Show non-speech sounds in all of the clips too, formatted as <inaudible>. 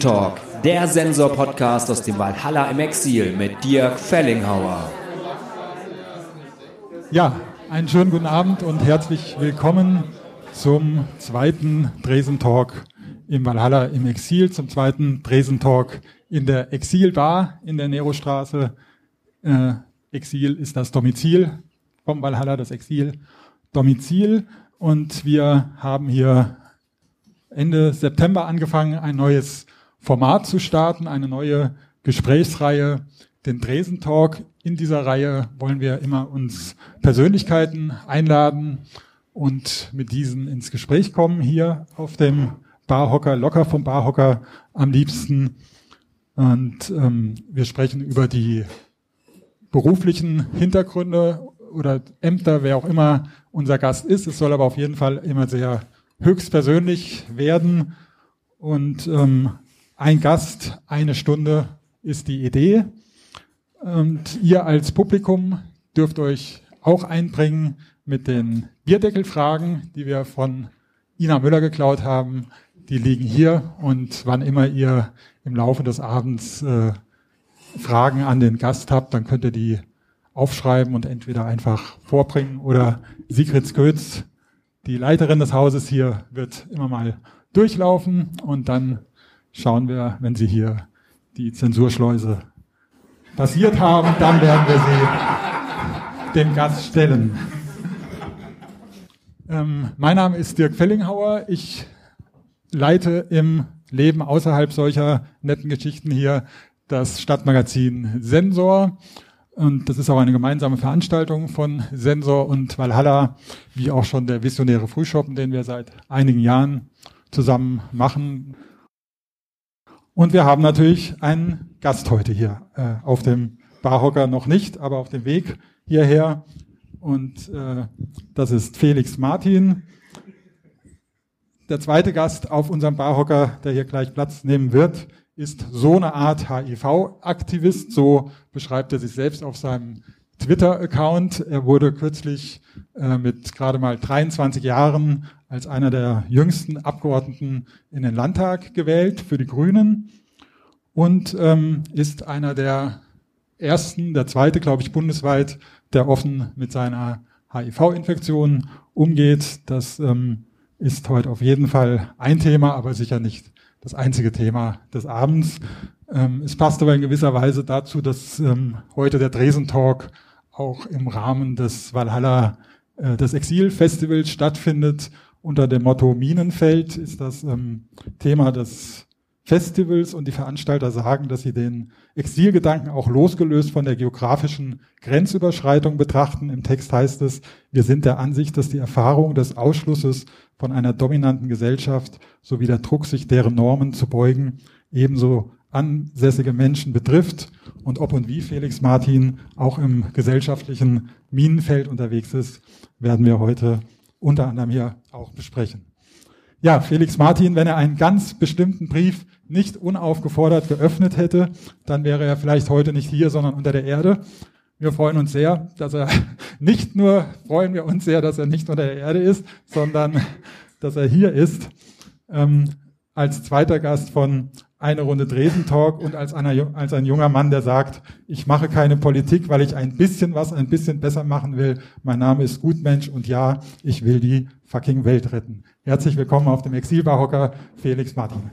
Dresentalk, der Sensor-Podcast aus dem Valhalla im Exil mit Dirk Fellinghauer. Ja, einen schönen guten Abend und herzlich willkommen zum zweiten Dresentalk im Valhalla im Exil, zum zweiten Dresentalk in der Exilbar in der Nerostraße. Äh, Exil ist das Domizil vom Valhalla, das Exil Domizil. Und wir haben hier Ende September angefangen, ein neues Format zu starten, eine neue Gesprächsreihe, den Dresen Talk. In dieser Reihe wollen wir immer uns Persönlichkeiten einladen und mit diesen ins Gespräch kommen, hier auf dem Barhocker, locker vom Barhocker am liebsten. Und ähm, wir sprechen über die beruflichen Hintergründe oder Ämter, wer auch immer unser Gast ist. Es soll aber auf jeden Fall immer sehr höchstpersönlich werden. Und ähm, ein Gast, eine Stunde ist die Idee. Und ihr als Publikum dürft euch auch einbringen mit den Bierdeckelfragen, die wir von Ina Müller geklaut haben. Die liegen hier und wann immer ihr im Laufe des Abends äh, Fragen an den Gast habt, dann könnt ihr die aufschreiben und entweder einfach vorbringen oder Sigrid Skötz, die Leiterin des Hauses hier, wird immer mal durchlaufen und dann schauen wir, wenn sie hier die Zensurschleuse passiert haben, dann werden wir sie dem Gast stellen. Ähm, mein Name ist Dirk Fellinghauer. Ich leite im Leben außerhalb solcher netten Geschichten hier das Stadtmagazin Sensor. Und das ist auch eine gemeinsame Veranstaltung von Sensor und Valhalla, wie auch schon der visionäre Frühschoppen, den wir seit einigen Jahren zusammen machen. Und wir haben natürlich einen Gast heute hier äh, auf dem Barhocker noch nicht, aber auf dem Weg hierher. Und äh, das ist Felix Martin. Der zweite Gast auf unserem Barhocker, der hier gleich Platz nehmen wird, ist so eine Art HIV-Aktivist, so beschreibt er sich selbst auf seinem Twitter-Account. Er wurde kürzlich äh, mit gerade mal 23 Jahren als einer der jüngsten Abgeordneten in den Landtag gewählt für die Grünen und ähm, ist einer der ersten, der zweite, glaube ich, bundesweit, der offen mit seiner HIV-Infektion umgeht. Das ähm, ist heute auf jeden Fall ein Thema, aber sicher nicht das einzige Thema des Abends. Ähm, es passt aber in gewisser Weise dazu, dass ähm, heute der Dresen Talk auch im Rahmen des Valhalla äh, des Exil-Festivals stattfindet. Unter dem Motto Minenfeld ist das ähm, Thema des Festivals und die Veranstalter sagen, dass sie den Exilgedanken auch losgelöst von der geografischen Grenzüberschreitung betrachten. Im Text heißt es, wir sind der Ansicht, dass die Erfahrung des Ausschlusses von einer dominanten Gesellschaft sowie der Druck, sich deren Normen zu beugen, ebenso ansässige Menschen betrifft und ob und wie Felix Martin auch im gesellschaftlichen Minenfeld unterwegs ist, werden wir heute unter anderem hier auch besprechen. Ja, Felix Martin, wenn er einen ganz bestimmten Brief nicht unaufgefordert geöffnet hätte, dann wäre er vielleicht heute nicht hier, sondern unter der Erde. Wir freuen uns sehr, dass er <laughs> nicht nur freuen wir uns sehr, dass er nicht unter der Erde ist, sondern dass er hier ist ähm, als zweiter Gast von eine Runde Dresden Talk und als, einer, als ein junger Mann, der sagt, ich mache keine Politik, weil ich ein bisschen was ein bisschen besser machen will. Mein Name ist Gutmensch und ja, ich will die fucking Welt retten. Herzlich willkommen auf dem Exilbarhocker, Felix Martin.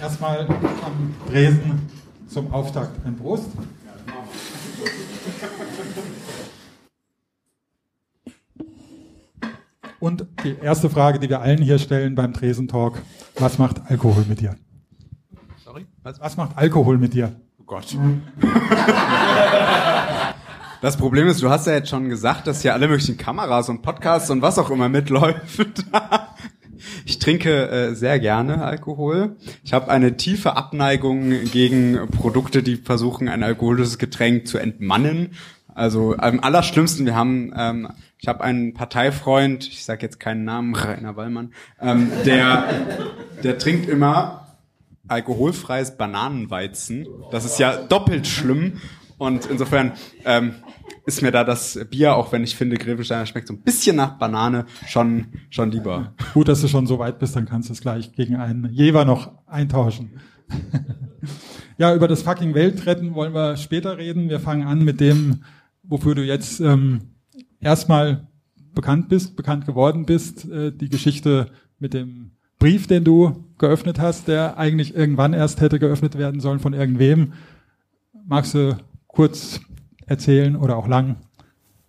erstmal am Dresden zum Auftakt ein Prost. Und die erste Frage, die wir allen hier stellen beim Dresden-Talk, was macht Alkohol mit dir? Sorry? Was, was macht Alkohol mit dir? Oh Gott. Das Problem ist, du hast ja jetzt schon gesagt, dass hier alle möglichen Kameras und Podcasts und was auch immer mitläuft. Ich trinke äh, sehr gerne Alkohol. Ich habe eine tiefe Abneigung gegen Produkte, die versuchen, ein alkoholisches Getränk zu entmannen. Also am allerschlimmsten, wir haben, ähm, ich habe einen Parteifreund, ich sage jetzt keinen Namen, Rainer Wallmann, ähm, der, der trinkt immer alkoholfreies Bananenweizen. Das ist ja doppelt schlimm. Und insofern ähm, ist mir da das Bier, auch wenn ich finde, Grevensteiner schmeckt so ein bisschen nach Banane, schon, schon lieber. Gut, dass du schon so weit bist, dann kannst du es gleich gegen einen Jever noch eintauschen. ja, über das fucking Weltretten wollen wir später reden. Wir fangen an mit dem, wofür du jetzt ähm, erstmal bekannt bist, bekannt geworden bist, äh, die Geschichte mit dem Brief, den du geöffnet hast, der eigentlich irgendwann erst hätte geöffnet werden sollen von irgendwem. Magst du kurz erzählen oder auch lang,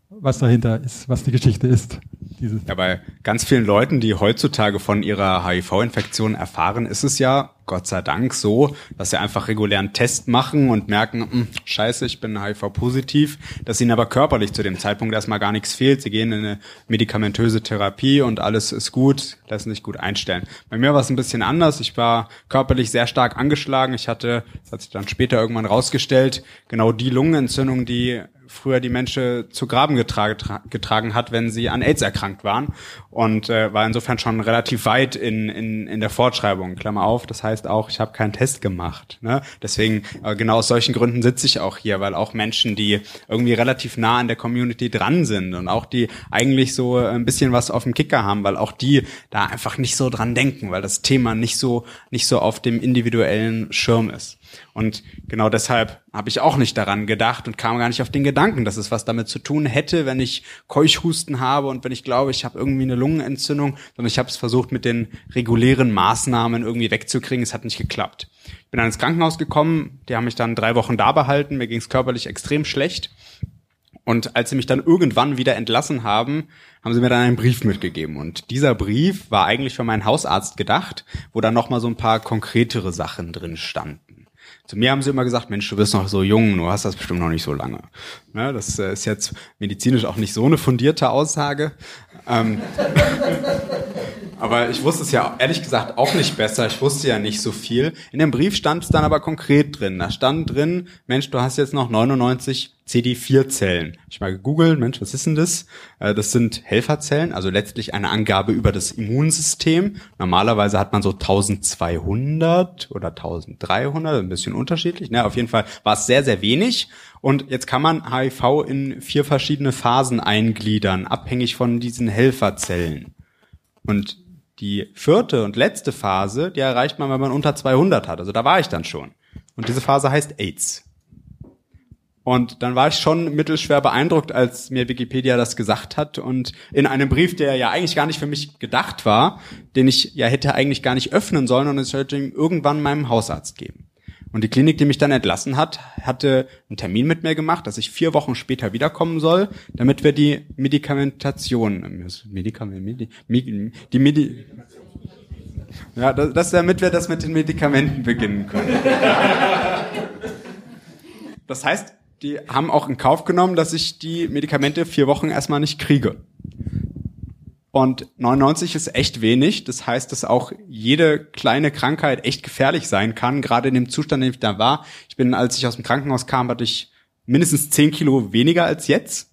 was dahinter ist, was die Geschichte ist. Dieses. Ja, bei ganz vielen Leuten, die heutzutage von ihrer HIV-Infektion erfahren, ist es ja Gott sei Dank so, dass sie einfach regulären Test machen und merken, hm, scheiße, ich bin HIV-positiv, dass ihnen aber körperlich zu dem Zeitpunkt erstmal gar nichts fehlt. Sie gehen in eine medikamentöse Therapie und alles ist gut, lassen sich gut einstellen. Bei mir war es ein bisschen anders. Ich war körperlich sehr stark angeschlagen. Ich hatte, das hat sich dann später irgendwann rausgestellt, genau die Lungenentzündung, die früher die Menschen zu Graben getragen, getragen hat, wenn sie an AIDS erkrankt waren und äh, war insofern schon relativ weit in, in, in der Fortschreibung, Klammer auf. Das heißt auch, ich habe keinen Test gemacht. Ne? Deswegen, äh, genau aus solchen Gründen sitze ich auch hier, weil auch Menschen, die irgendwie relativ nah an der Community dran sind und auch die eigentlich so ein bisschen was auf dem Kicker haben, weil auch die da einfach nicht so dran denken, weil das Thema nicht so, nicht so auf dem individuellen Schirm ist. Und genau deshalb habe ich auch nicht daran gedacht und kam gar nicht auf den Gedanken, dass es was damit zu tun hätte, wenn ich Keuchhusten habe und wenn ich glaube, ich habe irgendwie eine Lungenentzündung, sondern ich habe es versucht, mit den regulären Maßnahmen irgendwie wegzukriegen. Es hat nicht geklappt. Ich bin dann ins Krankenhaus gekommen, die haben mich dann drei Wochen da behalten, mir ging es körperlich extrem schlecht. Und als sie mich dann irgendwann wieder entlassen haben, haben sie mir dann einen Brief mitgegeben. Und dieser Brief war eigentlich für meinen Hausarzt gedacht, wo dann nochmal so ein paar konkretere Sachen drin standen. Zu mir haben sie immer gesagt, Mensch, du bist noch so jung, du hast das bestimmt noch nicht so lange. Ne, das äh, ist jetzt medizinisch auch nicht so eine fundierte Aussage. Ähm, aber ich wusste es ja ehrlich gesagt auch nicht besser. Ich wusste ja nicht so viel. In dem Brief stand es dann aber konkret drin. Da stand drin, Mensch, du hast jetzt noch 99 CD4-Zellen. Ich mal gegoogelt, Mensch, was ist denn das? Äh, das sind Helferzellen, also letztlich eine Angabe über das Immunsystem. Normalerweise hat man so 1200 oder 1300, ein bisschen unterschiedlich. Ne? Auf jeden Fall war es sehr, sehr wenig. Und jetzt kann man HIV in vier verschiedene Phasen eingliedern, abhängig von diesen Helferzellen. Und die vierte und letzte Phase, die erreicht man, wenn man unter 200 hat. Also da war ich dann schon. Und diese Phase heißt AIDS. Und dann war ich schon mittelschwer beeindruckt, als mir Wikipedia das gesagt hat. Und in einem Brief, der ja eigentlich gar nicht für mich gedacht war, den ich ja hätte eigentlich gar nicht öffnen sollen und es sollte ihm irgendwann meinem Hausarzt geben. Und die Klinik, die mich dann entlassen hat, hatte einen Termin mit mir gemacht, dass ich vier Wochen später wiederkommen soll, damit wir die Medikamentation, Medikament, Medi, die Medi, ja, das, das, damit wir das mit den Medikamenten beginnen können. Das heißt, die haben auch in Kauf genommen, dass ich die Medikamente vier Wochen erstmal nicht kriege. Und 99 ist echt wenig. Das heißt, dass auch jede kleine Krankheit echt gefährlich sein kann, gerade in dem Zustand, in dem ich da war. Ich bin, als ich aus dem Krankenhaus kam, hatte ich mindestens 10 Kilo weniger als jetzt.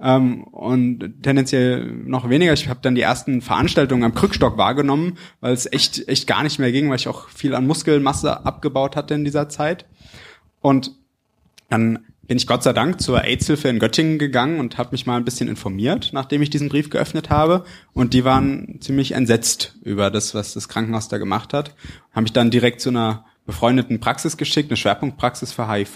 Ähm, und tendenziell noch weniger. Ich habe dann die ersten Veranstaltungen am Krückstock wahrgenommen, weil es echt, echt gar nicht mehr ging, weil ich auch viel an Muskelmasse abgebaut hatte in dieser Zeit. Und dann bin ich Gott sei Dank zur AIDS-Hilfe in Göttingen gegangen und habe mich mal ein bisschen informiert, nachdem ich diesen Brief geöffnet habe. Und die waren ziemlich entsetzt über das, was das Krankenhaus da gemacht hat. Haben mich dann direkt zu einer befreundeten Praxis geschickt, eine Schwerpunktpraxis für HIV.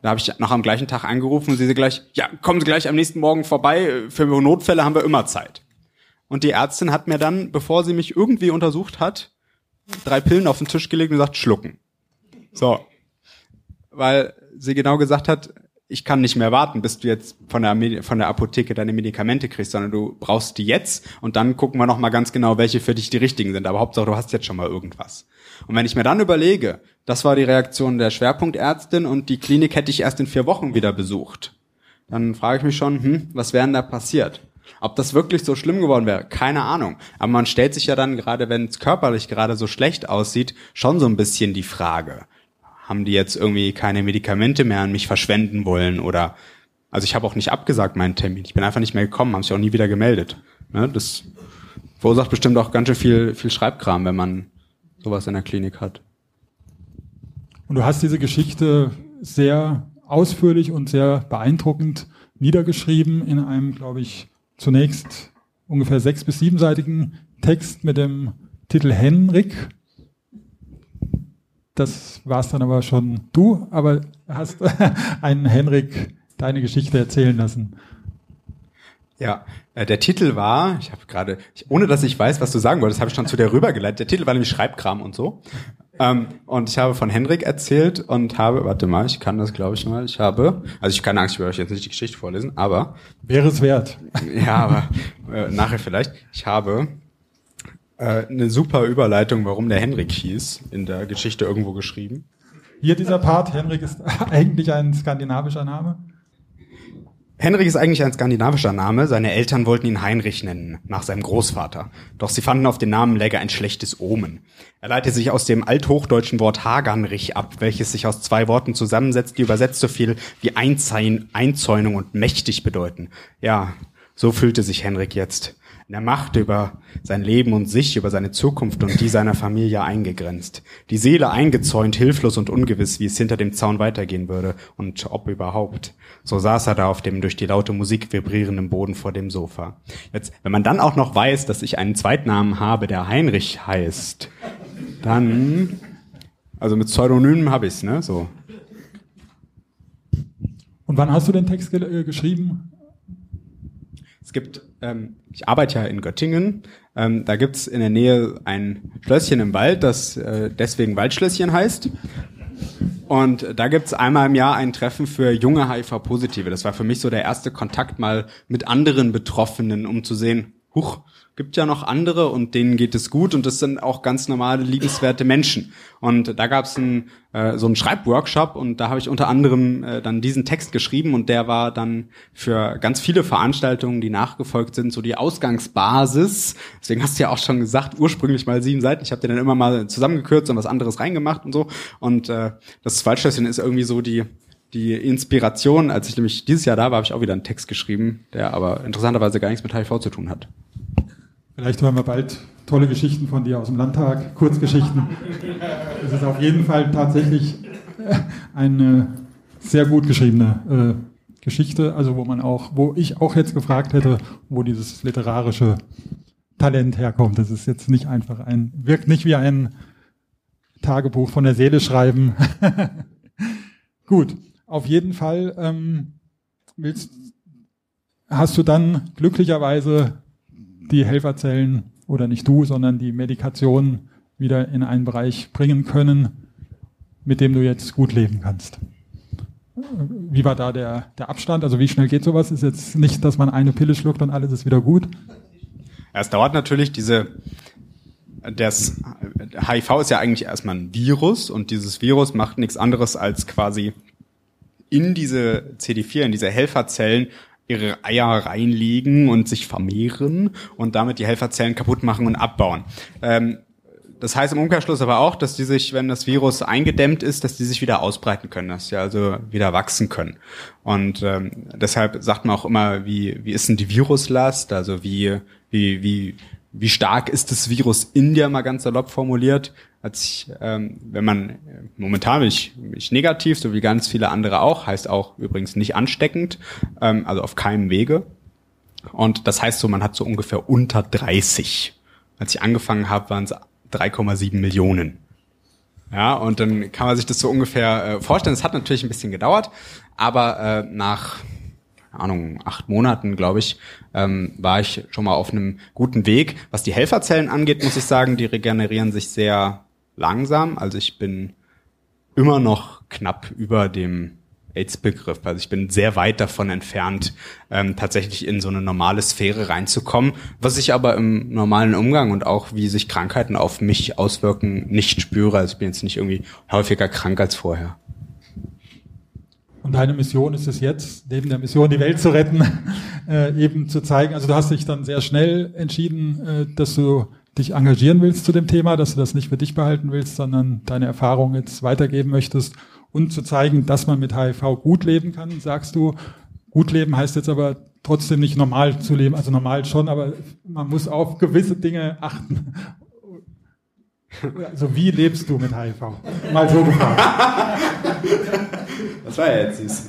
Da habe ich noch am gleichen Tag angerufen und sie sie gleich, ja, kommen Sie gleich am nächsten Morgen vorbei, für Notfälle haben wir immer Zeit. Und die Ärztin hat mir dann, bevor sie mich irgendwie untersucht hat, drei Pillen auf den Tisch gelegt und gesagt, schlucken. So. Weil sie genau gesagt hat, ich kann nicht mehr warten, bis du jetzt von der, von der Apotheke deine Medikamente kriegst, sondern du brauchst die jetzt und dann gucken wir nochmal ganz genau, welche für dich die richtigen sind. Aber Hauptsache, du hast jetzt schon mal irgendwas. Und wenn ich mir dann überlege, das war die Reaktion der Schwerpunktärztin und die Klinik hätte ich erst in vier Wochen wieder besucht, dann frage ich mich schon, hm, was wäre denn da passiert? Ob das wirklich so schlimm geworden wäre, keine Ahnung. Aber man stellt sich ja dann, gerade wenn es körperlich gerade so schlecht aussieht, schon so ein bisschen die Frage haben die jetzt irgendwie keine Medikamente mehr an mich verschwenden wollen oder also ich habe auch nicht abgesagt meinen Termin. Ich bin einfach nicht mehr gekommen, haben sich auch nie wieder gemeldet. Ne? Das verursacht bestimmt auch ganz schön viel, viel Schreibkram, wenn man sowas in der Klinik hat. Und du hast diese Geschichte sehr ausführlich und sehr beeindruckend niedergeschrieben in einem, glaube ich, zunächst ungefähr sechs- bis siebenseitigen Text mit dem Titel Henrik. Das war's dann aber schon du, aber hast <laughs> einen Henrik deine Geschichte erzählen lassen. Ja, äh, der Titel war, ich habe gerade, ohne dass ich weiß, was du sagen wolltest, habe ich schon zu dir rübergeleitet. Der Titel war nämlich Schreibkram und so. Ähm, und ich habe von Henrik erzählt und habe, warte mal, ich kann das glaube ich mal, ich habe, also ich keine Angst, ich werde euch jetzt nicht die Geschichte vorlesen, aber. Wäre es wert. <laughs> Ja, aber äh, nachher vielleicht. Ich habe äh, eine super Überleitung, warum der Henrik hieß, in der Geschichte irgendwo geschrieben. Hier dieser Part, Henrik ist <laughs> eigentlich ein skandinavischer Name. Henrik ist eigentlich ein skandinavischer Name. Seine Eltern wollten ihn Heinrich nennen, nach seinem Großvater. Doch sie fanden auf den Namen läge ein schlechtes Omen. Er leitet sich aus dem althochdeutschen Wort Haganrich ab, welches sich aus zwei Worten zusammensetzt, die übersetzt so viel wie Einzäunung und mächtig bedeuten. Ja, so fühlte sich Henrik jetzt der Macht über sein Leben und sich, über seine Zukunft und die seiner Familie eingegrenzt. Die Seele eingezäunt, hilflos und ungewiss, wie es hinter dem Zaun weitergehen würde und ob überhaupt. So saß er da auf dem durch die laute Musik vibrierenden Boden vor dem Sofa. Jetzt, wenn man dann auch noch weiß, dass ich einen Zweitnamen habe, der Heinrich heißt, dann, also mit Pseudonymen habe ich's, ne, so. Und wann hast du den Text ge äh, geschrieben? Es gibt, ähm, ich arbeite ja in Göttingen, ähm, da gibt's in der Nähe ein Schlösschen im Wald, das äh, deswegen Waldschlösschen heißt. Und da gibt's einmal im Jahr ein Treffen für junge HIV-Positive. Das war für mich so der erste Kontakt mal mit anderen Betroffenen, um zu sehen, huch, gibt ja noch andere und denen geht es gut und das sind auch ganz normale, liebenswerte Menschen. Und da gab es ein, äh, so einen Schreibworkshop und da habe ich unter anderem äh, dann diesen Text geschrieben und der war dann für ganz viele Veranstaltungen, die nachgefolgt sind, so die Ausgangsbasis. Deswegen hast du ja auch schon gesagt, ursprünglich mal sieben Seiten. Ich habe den dann immer mal zusammengekürzt und was anderes reingemacht und so. Und äh, das Waldschlösschen ist irgendwie so die die Inspiration, als ich nämlich dieses Jahr da war, habe ich auch wieder einen Text geschrieben, der aber interessanterweise gar nichts mit HIV zu tun hat. Vielleicht hören wir bald tolle Geschichten von dir aus dem Landtag, Kurzgeschichten. Es ist auf jeden Fall tatsächlich eine sehr gut geschriebene äh, Geschichte, also wo man auch, wo ich auch jetzt gefragt hätte, wo dieses literarische Talent herkommt. Das ist jetzt nicht einfach ein, wirkt nicht wie ein Tagebuch von der Seele schreiben. <laughs> gut, auf jeden Fall ähm, willst, hast du dann glücklicherweise die Helferzellen oder nicht du, sondern die Medikation wieder in einen Bereich bringen können, mit dem du jetzt gut leben kannst. Wie war da der, der Abstand? Also wie schnell geht sowas? Ist jetzt nicht, dass man eine Pille schluckt und alles ist wieder gut? Es dauert natürlich diese, das HIV ist ja eigentlich erstmal ein Virus und dieses Virus macht nichts anderes als quasi in diese CD4, in diese Helferzellen ihre Eier reinlegen und sich vermehren und damit die Helferzellen kaputt machen und abbauen. Ähm, das heißt im Umkehrschluss aber auch, dass die sich, wenn das Virus eingedämmt ist, dass die sich wieder ausbreiten können, dass sie also wieder wachsen können. Und ähm, deshalb sagt man auch immer, wie, wie ist denn die Viruslast? Also wie, wie, wie, wie stark ist das Virus in dir, mal ganz salopp formuliert? Als ich, ähm, wenn man momentan bin ich, bin ich negativ, so wie ganz viele andere auch, heißt auch übrigens nicht ansteckend, ähm, also auf keinem Wege. Und das heißt so, man hat so ungefähr unter 30. Als ich angefangen habe, waren es 3,7 Millionen. Ja, und dann kann man sich das so ungefähr äh, vorstellen. Es hat natürlich ein bisschen gedauert, aber äh, nach Ahnung, acht Monaten, glaube ich, ähm, war ich schon mal auf einem guten Weg. Was die Helferzellen angeht, muss ich sagen, die regenerieren sich sehr langsam. Also ich bin immer noch knapp über dem AIDS-Begriff. Also ich bin sehr weit davon entfernt, ähm, tatsächlich in so eine normale Sphäre reinzukommen, was ich aber im normalen Umgang und auch wie sich Krankheiten auf mich auswirken, nicht spüre. Also ich bin jetzt nicht irgendwie häufiger krank als vorher. Und deine Mission ist es jetzt, neben der Mission, die Welt zu retten, <laughs> äh, eben zu zeigen. Also du hast dich dann sehr schnell entschieden, äh, dass du dich engagieren willst zu dem Thema, dass du das nicht für dich behalten willst, sondern deine Erfahrung jetzt weitergeben möchtest und zu zeigen, dass man mit HIV gut leben kann, sagst du. Gut leben heißt jetzt aber trotzdem nicht normal zu leben, also normal schon, aber man muss auf gewisse Dinge achten. <laughs> Also wie lebst du mit HIV? Mal so gefragt. <laughs> Das war ja jetzt süß. <laughs>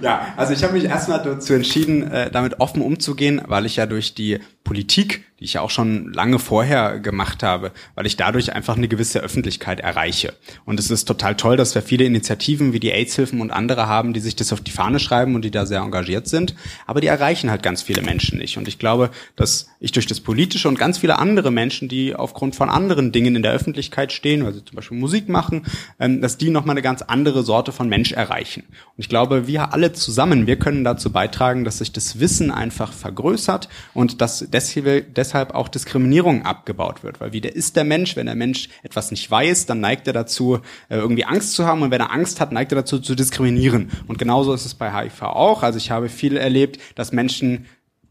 ja, also ich habe mich erstmal dazu entschieden, äh, damit offen umzugehen, weil ich ja durch die Politik, die ich ja auch schon lange vorher gemacht habe, weil ich dadurch einfach eine gewisse Öffentlichkeit erreiche. Und es ist total toll, dass wir viele Initiativen wie die AIDS-Hilfen und andere haben, die sich das auf die Fahne schreiben und die da sehr engagiert sind. Aber die erreichen halt ganz viele Menschen nicht. Und ich glaube, dass ich durch das Politische und ganz viele andere Menschen, die aufgrund von anderen Dingen in der Öffentlichkeit stehen, also zum Beispiel Musik machen, ähm, dass die nochmal eine ganz andere Sorte von Mensch erreichen. Und ich glaube, wir alle zusammen, wir können dazu beitragen, dass sich das Wissen einfach vergrößert und dass deshalb auch Diskriminierung abgebaut wird. Weil wie der ist der Mensch, wenn der Mensch etwas nicht weiß, dann neigt er dazu, äh, irgendwie Angst zu haben und wenn er Angst hat, neigt er dazu zu diskriminieren. Und genauso ist es bei HIV auch. Also ich habe viel erlebt, dass Menschen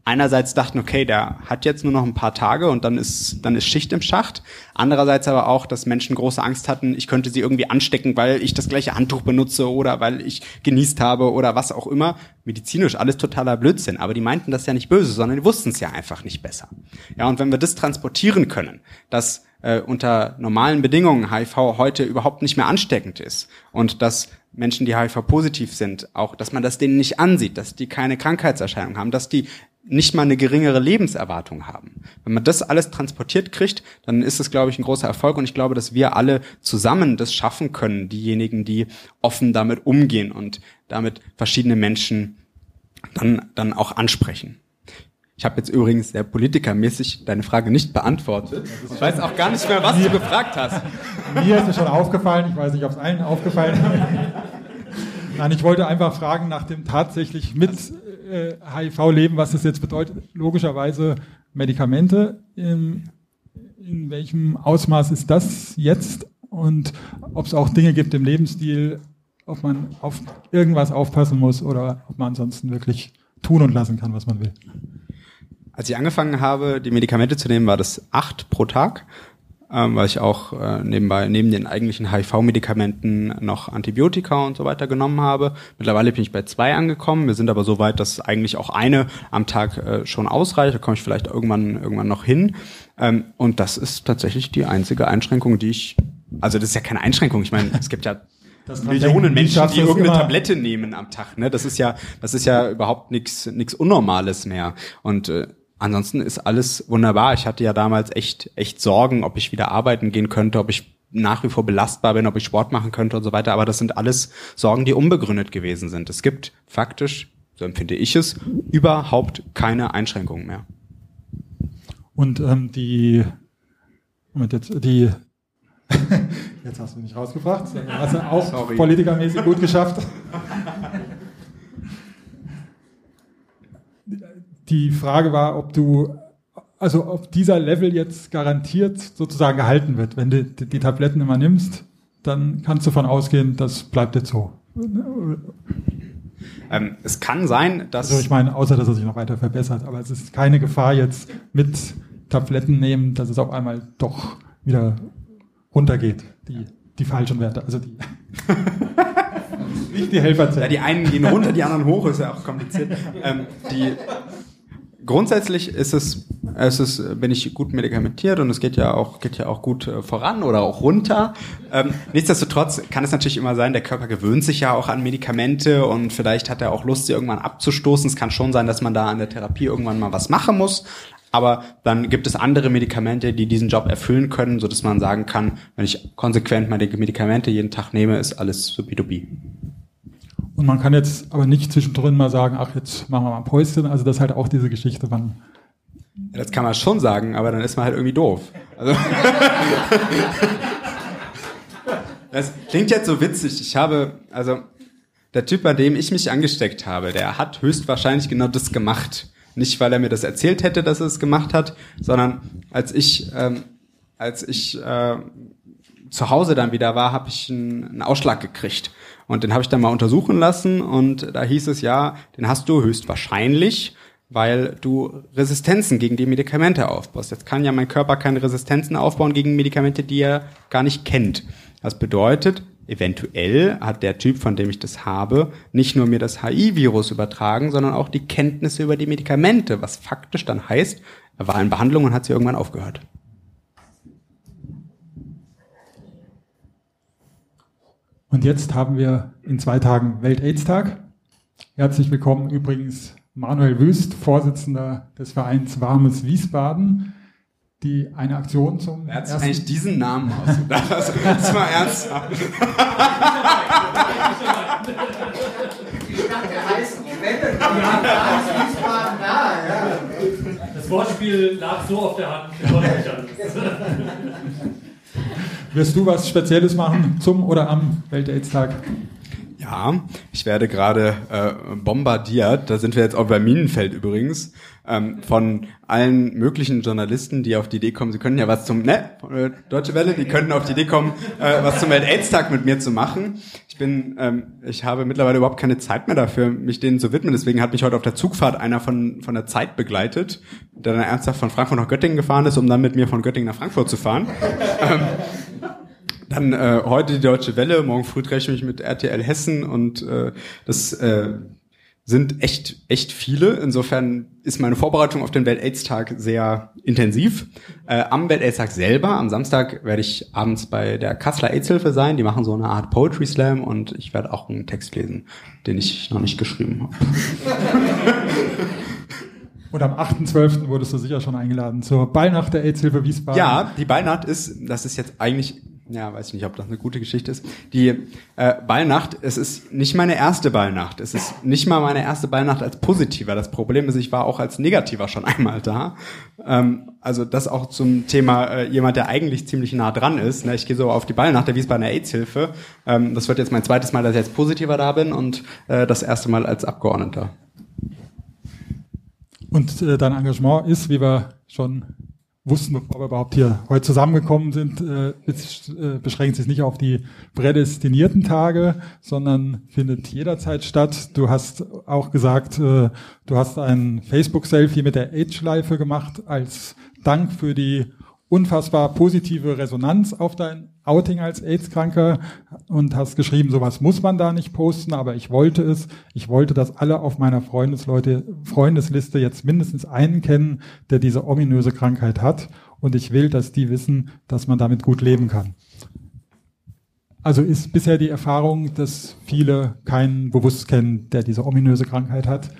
einerseits dachten, okay, der hat jetzt nur noch ein paar Tage und dann ist, dann ist Schicht im Schacht. Andererseits aber auch, dass Menschen große Angst hatten, ich könnte sie irgendwie anstecken, weil ich das gleiche Handtuch benutze oder weil ich genießt habe oder was auch immer. Medizinisch alles totaler Blödsinn. Aber die meinten das ja nicht böse, sondern die wussten es ja einfach nicht besser. Ja, und wenn wir das transportieren können, dass äh, unter normalen Bedingungen HIV heute überhaupt nicht mehr ansteckend ist und dass Menschen, die HIV-positiv sind, auch, dass man das denen nicht ansieht, dass die keine Krankheitserscheinung haben, dass die nicht mal eine geringere Lebenserwartung haben. Wenn man das alles transportiert kriegt, dann ist es, glaube ich, ein großer Erfolg und ich glaube, dass wir alle zusammen das schaffen können, diejenigen, die offen damit umgehen und damit verschiedene Menschen dann, dann auch ansprechen. Ich habe jetzt übrigens sehr politikermäßig deine Frage nicht beantwortet. Ich weiß auch gar nicht mehr, was du gefragt hast. <laughs> Mir ist es schon aufgefallen, ich weiß nicht, ob es allen aufgefallen ist. Nein, ich wollte einfach fragen nach dem tatsächlich mit äh, HIV leben, was das jetzt bedeutet. Logischerweise Medikamente. In, in welchem Ausmaß ist das jetzt? Und ob es auch Dinge gibt im Lebensstil, ob man auf irgendwas aufpassen muss oder ob man ansonsten wirklich tun und lassen kann, was man will. Als ich angefangen habe, die Medikamente zu nehmen, war das acht pro Tag ähm, weil ich auch äh, nebenbei neben den eigentlichen HIV-Medikamenten noch Antibiotika und so weiter genommen habe. Mittlerweile bin ich bei zwei angekommen. Wir sind aber so weit, dass eigentlich auch eine am Tag äh, schon ausreicht. Da komme ich vielleicht irgendwann irgendwann noch hin. Ähm, und das ist tatsächlich die einzige Einschränkung, die ich. Also das ist ja keine Einschränkung. Ich meine, es gibt ja <laughs> Millionen Menschen, die irgendeine Tablette nehmen am Tag. Ne? Das ist ja, das ist ja überhaupt nichts nichts Unnormales mehr. Und äh, ansonsten ist alles wunderbar. Ich hatte ja damals echt, echt Sorgen, ob ich wieder arbeiten gehen könnte, ob ich nach wie vor belastbar bin, ob ich Sport machen könnte und so weiter. Aber das sind alles Sorgen, die unbegründet gewesen sind. Es gibt faktisch, so empfinde ich es, überhaupt keine Einschränkungen mehr. Und ähm, die, Moment, jetzt, die, <laughs> jetzt hast du mich rausgebracht, hast du auch Sorry. politikermäßig gut geschafft. <laughs> die Frage war, ob du, also ob dieser Level jetzt garantiert sozusagen gehalten wird. Wenn du die, die Tabletten immer nimmst, dann kannst du davon ausgehen, das bleibt jetzt so. Ähm, es kann sein, dass. Also ich meine, außer dass er sich noch weiter verbessert, aber es ist keine Gefahr jetzt mit Tabletten nehmen, dass es auf einmal doch wieder runtergeht, die, die falschen Werte. Also die. <laughs> nicht die Helferzellen. Ja, die einen gehen runter, die anderen hoch, ist ja auch kompliziert. Ähm, die, grundsätzlich ist es, es ist, bin ich gut medikamentiert und es geht ja auch, geht ja auch gut äh, voran oder auch runter. Ähm, nichtsdestotrotz kann es natürlich immer sein, der Körper gewöhnt sich ja auch an Medikamente und vielleicht hat er auch Lust, sie irgendwann abzustoßen. Es kann schon sein, dass man da an der Therapie irgendwann mal was machen muss. Aber dann gibt es andere Medikamente, die diesen Job erfüllen können, so dass man sagen kann, wenn ich konsequent meine Medikamente jeden Tag nehme, ist alles supidupi. Und man kann jetzt aber nicht zwischendrin mal sagen, ach, jetzt machen wir mal ein Päuschen. Also das ist halt auch diese Geschichte, wann. Ja, das kann man schon sagen, aber dann ist man halt irgendwie doof. Also <laughs> das klingt jetzt so witzig. Ich habe, also der Typ, bei dem ich mich angesteckt habe, der hat höchstwahrscheinlich genau das gemacht. Nicht, weil er mir das erzählt hätte, dass er es gemacht hat, sondern als ich, ähm, als ich äh, zu Hause dann wieder war, habe ich einen, einen Ausschlag gekriegt. Und den habe ich dann mal untersuchen lassen und da hieß es ja, den hast du höchstwahrscheinlich, weil du Resistenzen gegen die Medikamente aufbaust. Jetzt kann ja mein Körper keine Resistenzen aufbauen gegen Medikamente, die er gar nicht kennt. Das bedeutet, eventuell hat der Typ, von dem ich das habe, nicht nur mir das HI-Virus übertragen, sondern auch die Kenntnisse über die Medikamente, was faktisch dann heißt, er war in Behandlung und hat sie irgendwann aufgehört. Und jetzt haben wir in zwei Tagen Welt-AIDS-Tag. Herzlich willkommen übrigens Manuel Wüst, Vorsitzender des Vereins Warmes Wiesbaden, die eine Aktion zum Wer hat eigentlich diesen Namen ausgedacht? <laughs> Das, war ernsthaft. Ich dachte, der heißt Quelle. Wiesbaden da, ja. Das Wortspiel lag so auf der Hand. <laughs> Wirst du was Spezielles machen zum oder am Welt-AIDS-Tag? Ja, ich werde gerade äh, bombardiert, da sind wir jetzt auch bei Minenfeld übrigens, ähm, von allen möglichen Journalisten, die auf die Idee kommen, sie können ja was zum, ne, äh, Deutsche Welle, die könnten auf die Idee kommen, äh, was zum Welt-AIDS-Tag mit mir zu machen. Ich bin, ähm, ich habe mittlerweile überhaupt keine Zeit mehr dafür, mich denen zu widmen, deswegen hat mich heute auf der Zugfahrt einer von, von der Zeit begleitet, der dann ernsthaft von Frankfurt nach Göttingen gefahren ist, um dann mit mir von Göttingen nach Frankfurt zu fahren. ähm, dann äh, heute die Deutsche Welle, morgen früh treffe ich mich mit RTL Hessen und äh, das äh, sind echt echt viele. Insofern ist meine Vorbereitung auf den Welt-AIDS-Tag sehr intensiv. Äh, am Welt-AIDS-Tag selber, am Samstag, werde ich abends bei der Kasseler AIDS-Hilfe sein. Die machen so eine Art Poetry Slam und ich werde auch einen Text lesen, den ich noch nicht geschrieben habe. <laughs> Und am 8.12. wurdest du sicher schon eingeladen zur Ballnacht der AIDS-Hilfe Wiesbaden. Ja, die Ballnacht ist, das ist jetzt eigentlich ja, weiß ich nicht, ob das eine gute Geschichte ist. Die äh, Ballnacht, es ist nicht meine erste Ballnacht. Es ist nicht mal meine erste Ballnacht als positiver. Das Problem ist, ich war auch als negativer schon <laughs> einmal da. Ähm, also das auch zum Thema äh, jemand, der eigentlich ziemlich nah dran ist. Ne? Ich gehe so auf die Ballnacht der Wiesbadener AIDS-Hilfe. Ähm, das wird jetzt mein zweites Mal, dass ich als positiver da bin und äh, das erste Mal als Abgeordneter. Und äh, dein Engagement ist, wie wir schon wussten, bevor wir überhaupt hier heute zusammengekommen sind, äh, äh, beschränkt sich nicht auf die prädestinierten Tage, sondern findet jederzeit statt. Du hast auch gesagt, äh, du hast ein Facebook-Selfie mit der Age-Schleife gemacht als Dank für die unfassbar positive Resonanz auf dein Outing als AIDS-Kranker und hast geschrieben, sowas muss man da nicht posten, aber ich wollte es. Ich wollte, dass alle auf meiner Freundesleute, Freundesliste jetzt mindestens einen kennen, der diese ominöse Krankheit hat. Und ich will, dass die wissen, dass man damit gut leben kann. Also ist bisher die Erfahrung, dass viele keinen bewusst kennen, der diese ominöse Krankheit hat.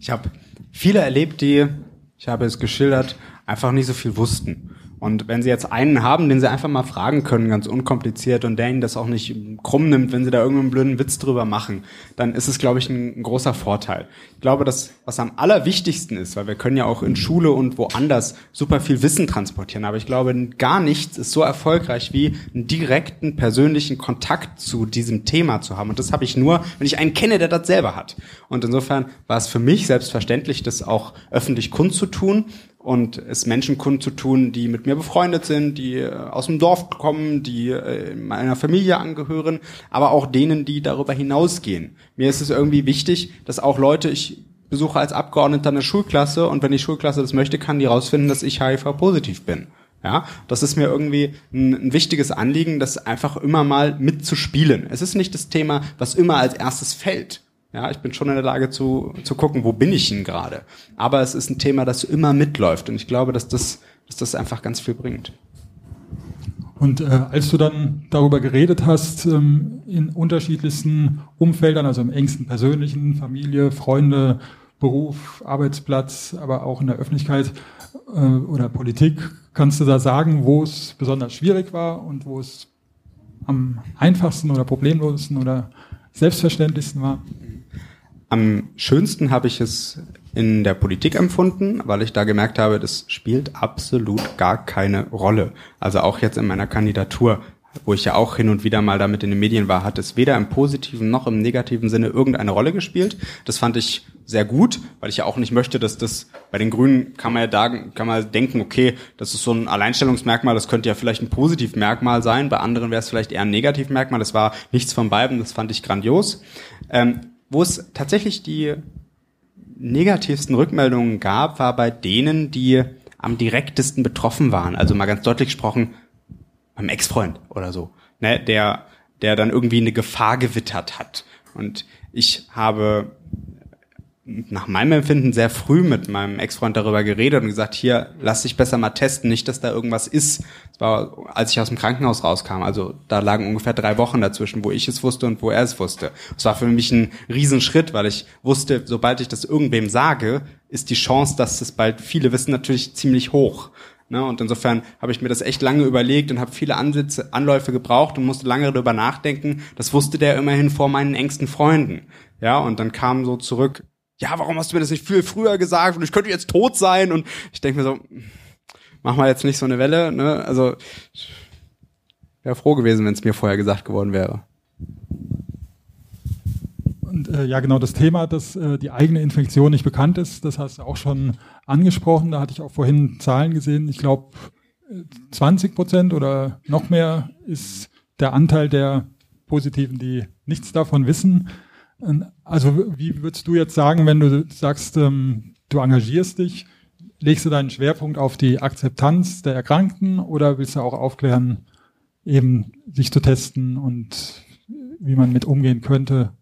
Ich habe viele erlebt, die, ich habe es geschildert, einfach nicht so viel wussten. Und wenn Sie jetzt einen haben, den Sie einfach mal fragen können, ganz unkompliziert, und der Ihnen das auch nicht krumm nimmt, wenn Sie da irgendeinen blöden Witz drüber machen, dann ist es, glaube ich, ein, großer Vorteil. Ich glaube, dass was am allerwichtigsten ist, weil wir können ja auch in Schule und woanders super viel Wissen transportieren, aber ich glaube, gar nichts ist so erfolgreich wie einen direkten persönlichen Kontakt zu diesem Thema zu haben. Und das habe ich nur, wenn ich einen kenne, der das selber hat. Und insofern war es für mich selbstverständlich, das auch öffentlich kundzutun und es Menschen kundzutun, die mit mir befreundet sind, die äh, aus dem Dorf kommen, die äh, meiner Familie angehören, aber auch denen, die darüber hinausgehen. Mir ist es irgendwie wichtig, dass auch Leute, ich besuche als Abgeordneter eine Schulklasse und wenn die Schulklasse das möchte, kann die rausfinden, dass ich HIV-positiv bin. Ja, das ist mir irgendwie ein, ein, wichtiges Anliegen, das einfach immer mal mitzuspielen. Es ist nicht das Thema, was immer als erstes fällt. Ja, ich bin schon in der Lage zu, zu gucken, wo bin ich denn gerade. Aber es ist ein Thema, das immer mitläuft. Und ich glaube, dass das, dass das einfach ganz viel bringt. Und äh, als du dann darüber geredet hast, ähm, in unterschiedlichsten Umfeldern, also im engsten persönlichen, Familie, Freunde, Beruf, Arbeitsplatz, aber auch in der Öffentlichkeit äh, oder Politik, kannst du da sagen, wo es besonders schwierig war und wo es am einfachsten oder problemlosesten oder selbstverständlichsten war? Am schönsten habe ich es in der Politik empfunden, weil ich da gemerkt habe, das spielt absolut gar keine Rolle. Also auch jetzt in meiner Kandidatur, wo ich ja auch hin und wieder mal damit in den Medien war, hat es weder im positiven noch im negativen Sinne irgendeine Rolle gespielt. Das fand ich sehr gut, weil ich ja auch nicht möchte, dass das bei den Grünen kann man ja da kann man denken, okay, das ist so ein Alleinstellungsmerkmal, das könnte ja vielleicht ein Positivmerkmal sein, bei anderen wäre es vielleicht eher ein Negativmerkmal. Das war nichts von beiden, das fand ich grandios. Ähm, wo es tatsächlich die negativsten Rückmeldungen gab, war bei denen, die am direktesten betroffen waren. Also mal ganz deutlich gesprochen, beim Ex-Freund oder so, ne, der, der dann irgendwie eine Gefahr gewittert hat. Und ich habe nach meinem Empfinden sehr früh mit meinem Ex-Freund darüber geredet und gesagt, hier, lass dich besser mal testen, nicht, dass da irgendwas ist. Das war, als ich aus dem Krankenhaus rauskam. Also da lagen ungefähr drei Wochen dazwischen, wo ich es wusste und wo er es wusste. Das war für mich ein Riesenschritt, weil ich wusste, sobald ich das irgendwem sage, ist die Chance, dass es bald viele wissen, natürlich ziemlich hoch. Ne? Und insofern habe ich mir das echt lange überlegt und habe viele Ansätze, Anläufe gebraucht und musste lange darüber nachdenken. Das wusste der immerhin vor meinen engsten Freunden. Ja, und dann kam so zurück, ja, warum hast du mir das nicht viel früher gesagt und ich könnte jetzt tot sein und ich denke mir so, mach mal jetzt nicht so eine Welle, ne? Also wäre froh gewesen, wenn es mir vorher gesagt geworden wäre. Und äh, ja, genau das Thema, dass äh, die eigene Infektion nicht bekannt ist, das hast du auch schon angesprochen. Da hatte ich auch vorhin Zahlen gesehen. Ich glaube, 20 Prozent oder noch mehr ist der Anteil der Positiven, die nichts davon wissen. Also wie würdest du jetzt sagen, wenn du sagst, ähm, du engagierst dich, legst du deinen Schwerpunkt auf die Akzeptanz der Erkrankten oder willst du auch aufklären, eben sich zu testen und wie man mit umgehen könnte?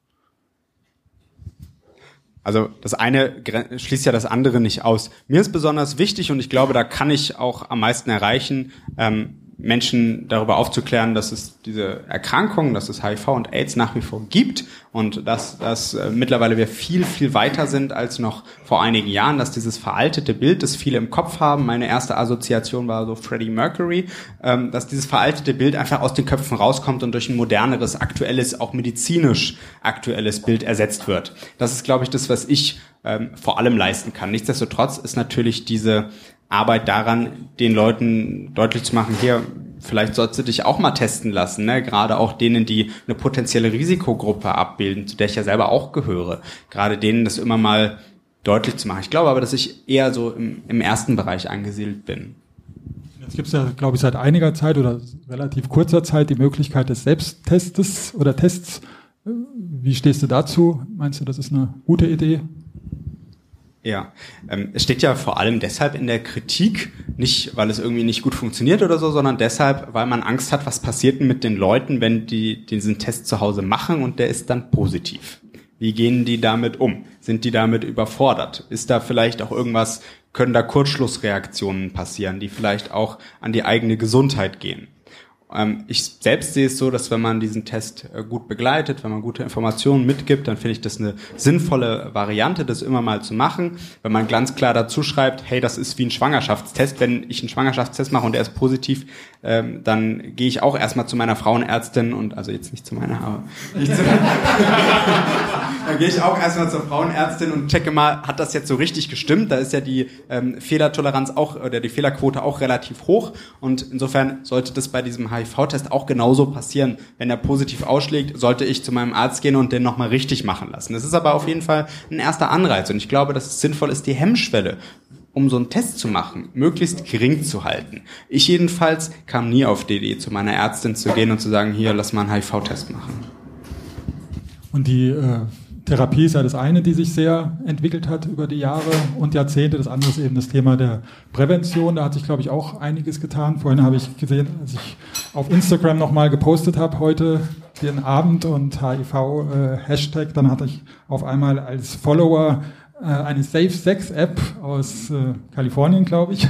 Also das eine schließt ja das andere nicht aus. Mir ist besonders wichtig und ich glaube, da kann ich auch am meisten erreichen, ähm, Menschen darüber aufzuklären, dass es diese Erkrankungen, dass es HIV und AIDS nach wie vor gibt und dass, dass äh, mittlerweile wir viel, viel weiter sind als noch vor einigen Jahren, dass dieses veraltete Bild, das viele im Kopf haben, meine erste Assoziation war so Freddie Mercury, ähm, dass dieses veraltete Bild einfach aus den Köpfen rauskommt und durch ein moderneres, aktuelles, auch medizinisch aktuelles Bild ersetzt wird. Das ist, glaube ich, das, was ich ähm, vor allem leisten kann. Nichtsdestotrotz ist natürlich diese Arbeit daran, den Leuten deutlich zu machen, hier, vielleicht sollst du dich auch mal testen lassen, ne? gerade auch denen, die eine potenzielle Risikogruppe abbilden, zu der ich ja selber auch gehöre, gerade denen das immer mal deutlich zu machen. Ich glaube aber, dass ich eher so im, im ersten Bereich angesiedelt bin. Jetzt gibt es ja, glaube ich, seit einiger Zeit oder relativ kurzer Zeit die Möglichkeit des Selbsttestes oder Tests. Wie stehst du dazu? Meinst du, das ist eine gute Idee? Ja, ähm, es steht ja vor allem deshalb in der Kritik, nicht weil es irgendwie nicht gut funktioniert oder so, sondern deshalb, weil man Angst hat, was passiert mit den Leuten, wenn die diesen Test zu Hause machen und der ist dann positiv. Wie gehen die damit um? Sind die damit überfordert? Ist da vielleicht auch irgendwas, können da Kurzschlussreaktionen passieren, die vielleicht auch an die eigene Gesundheit gehen? Ähm, ich selbst sehe es so, dass wenn man diesen Test äh, gut begleitet, wenn man gute Informationen mitgibt, dann finde ich das eine sinnvolle Variante, das immer mal zu machen. Wenn man ganz klar dazu schreibt, hey, das ist wie ein Schwangerschaftstest. Wenn ich einen Schwangerschaftstest mache und der ist positiv, ähm, dann gehe ich auch erstmal zu meiner Frauenärztin und also jetzt nicht zu meiner, aber <laughs> nicht zu <laughs> dann gehe ich auch erstmal zur Frauenärztin und checke mal, hat das jetzt so richtig gestimmt? Da ist ja die ähm, Fehlertoleranz auch oder die Fehlerquote auch relativ hoch und insofern sollte das bei diesem HIV-Test auch genauso passieren. Wenn er positiv ausschlägt, sollte ich zu meinem Arzt gehen und den nochmal richtig machen lassen. Das ist aber auf jeden Fall ein erster Anreiz und ich glaube, dass es sinnvoll ist, die Hemmschwelle um so einen Test zu machen, möglichst gering zu halten. Ich jedenfalls kam nie auf die Idee, zu meiner Ärztin zu gehen und zu sagen, hier, lass mal einen HIV-Test machen. Und die äh, Therapie ist ja das eine, die sich sehr entwickelt hat über die Jahre und Jahrzehnte. Das andere ist eben das Thema der Prävention. Da hat sich, glaube ich, auch einiges getan. Vorhin habe ich gesehen, als ich auf Instagram nochmal gepostet habe, heute den Abend und HIV-Hashtag, äh, dann hatte ich auf einmal als Follower äh, eine Safe Sex App aus äh, Kalifornien, glaube ich. <laughs> äh,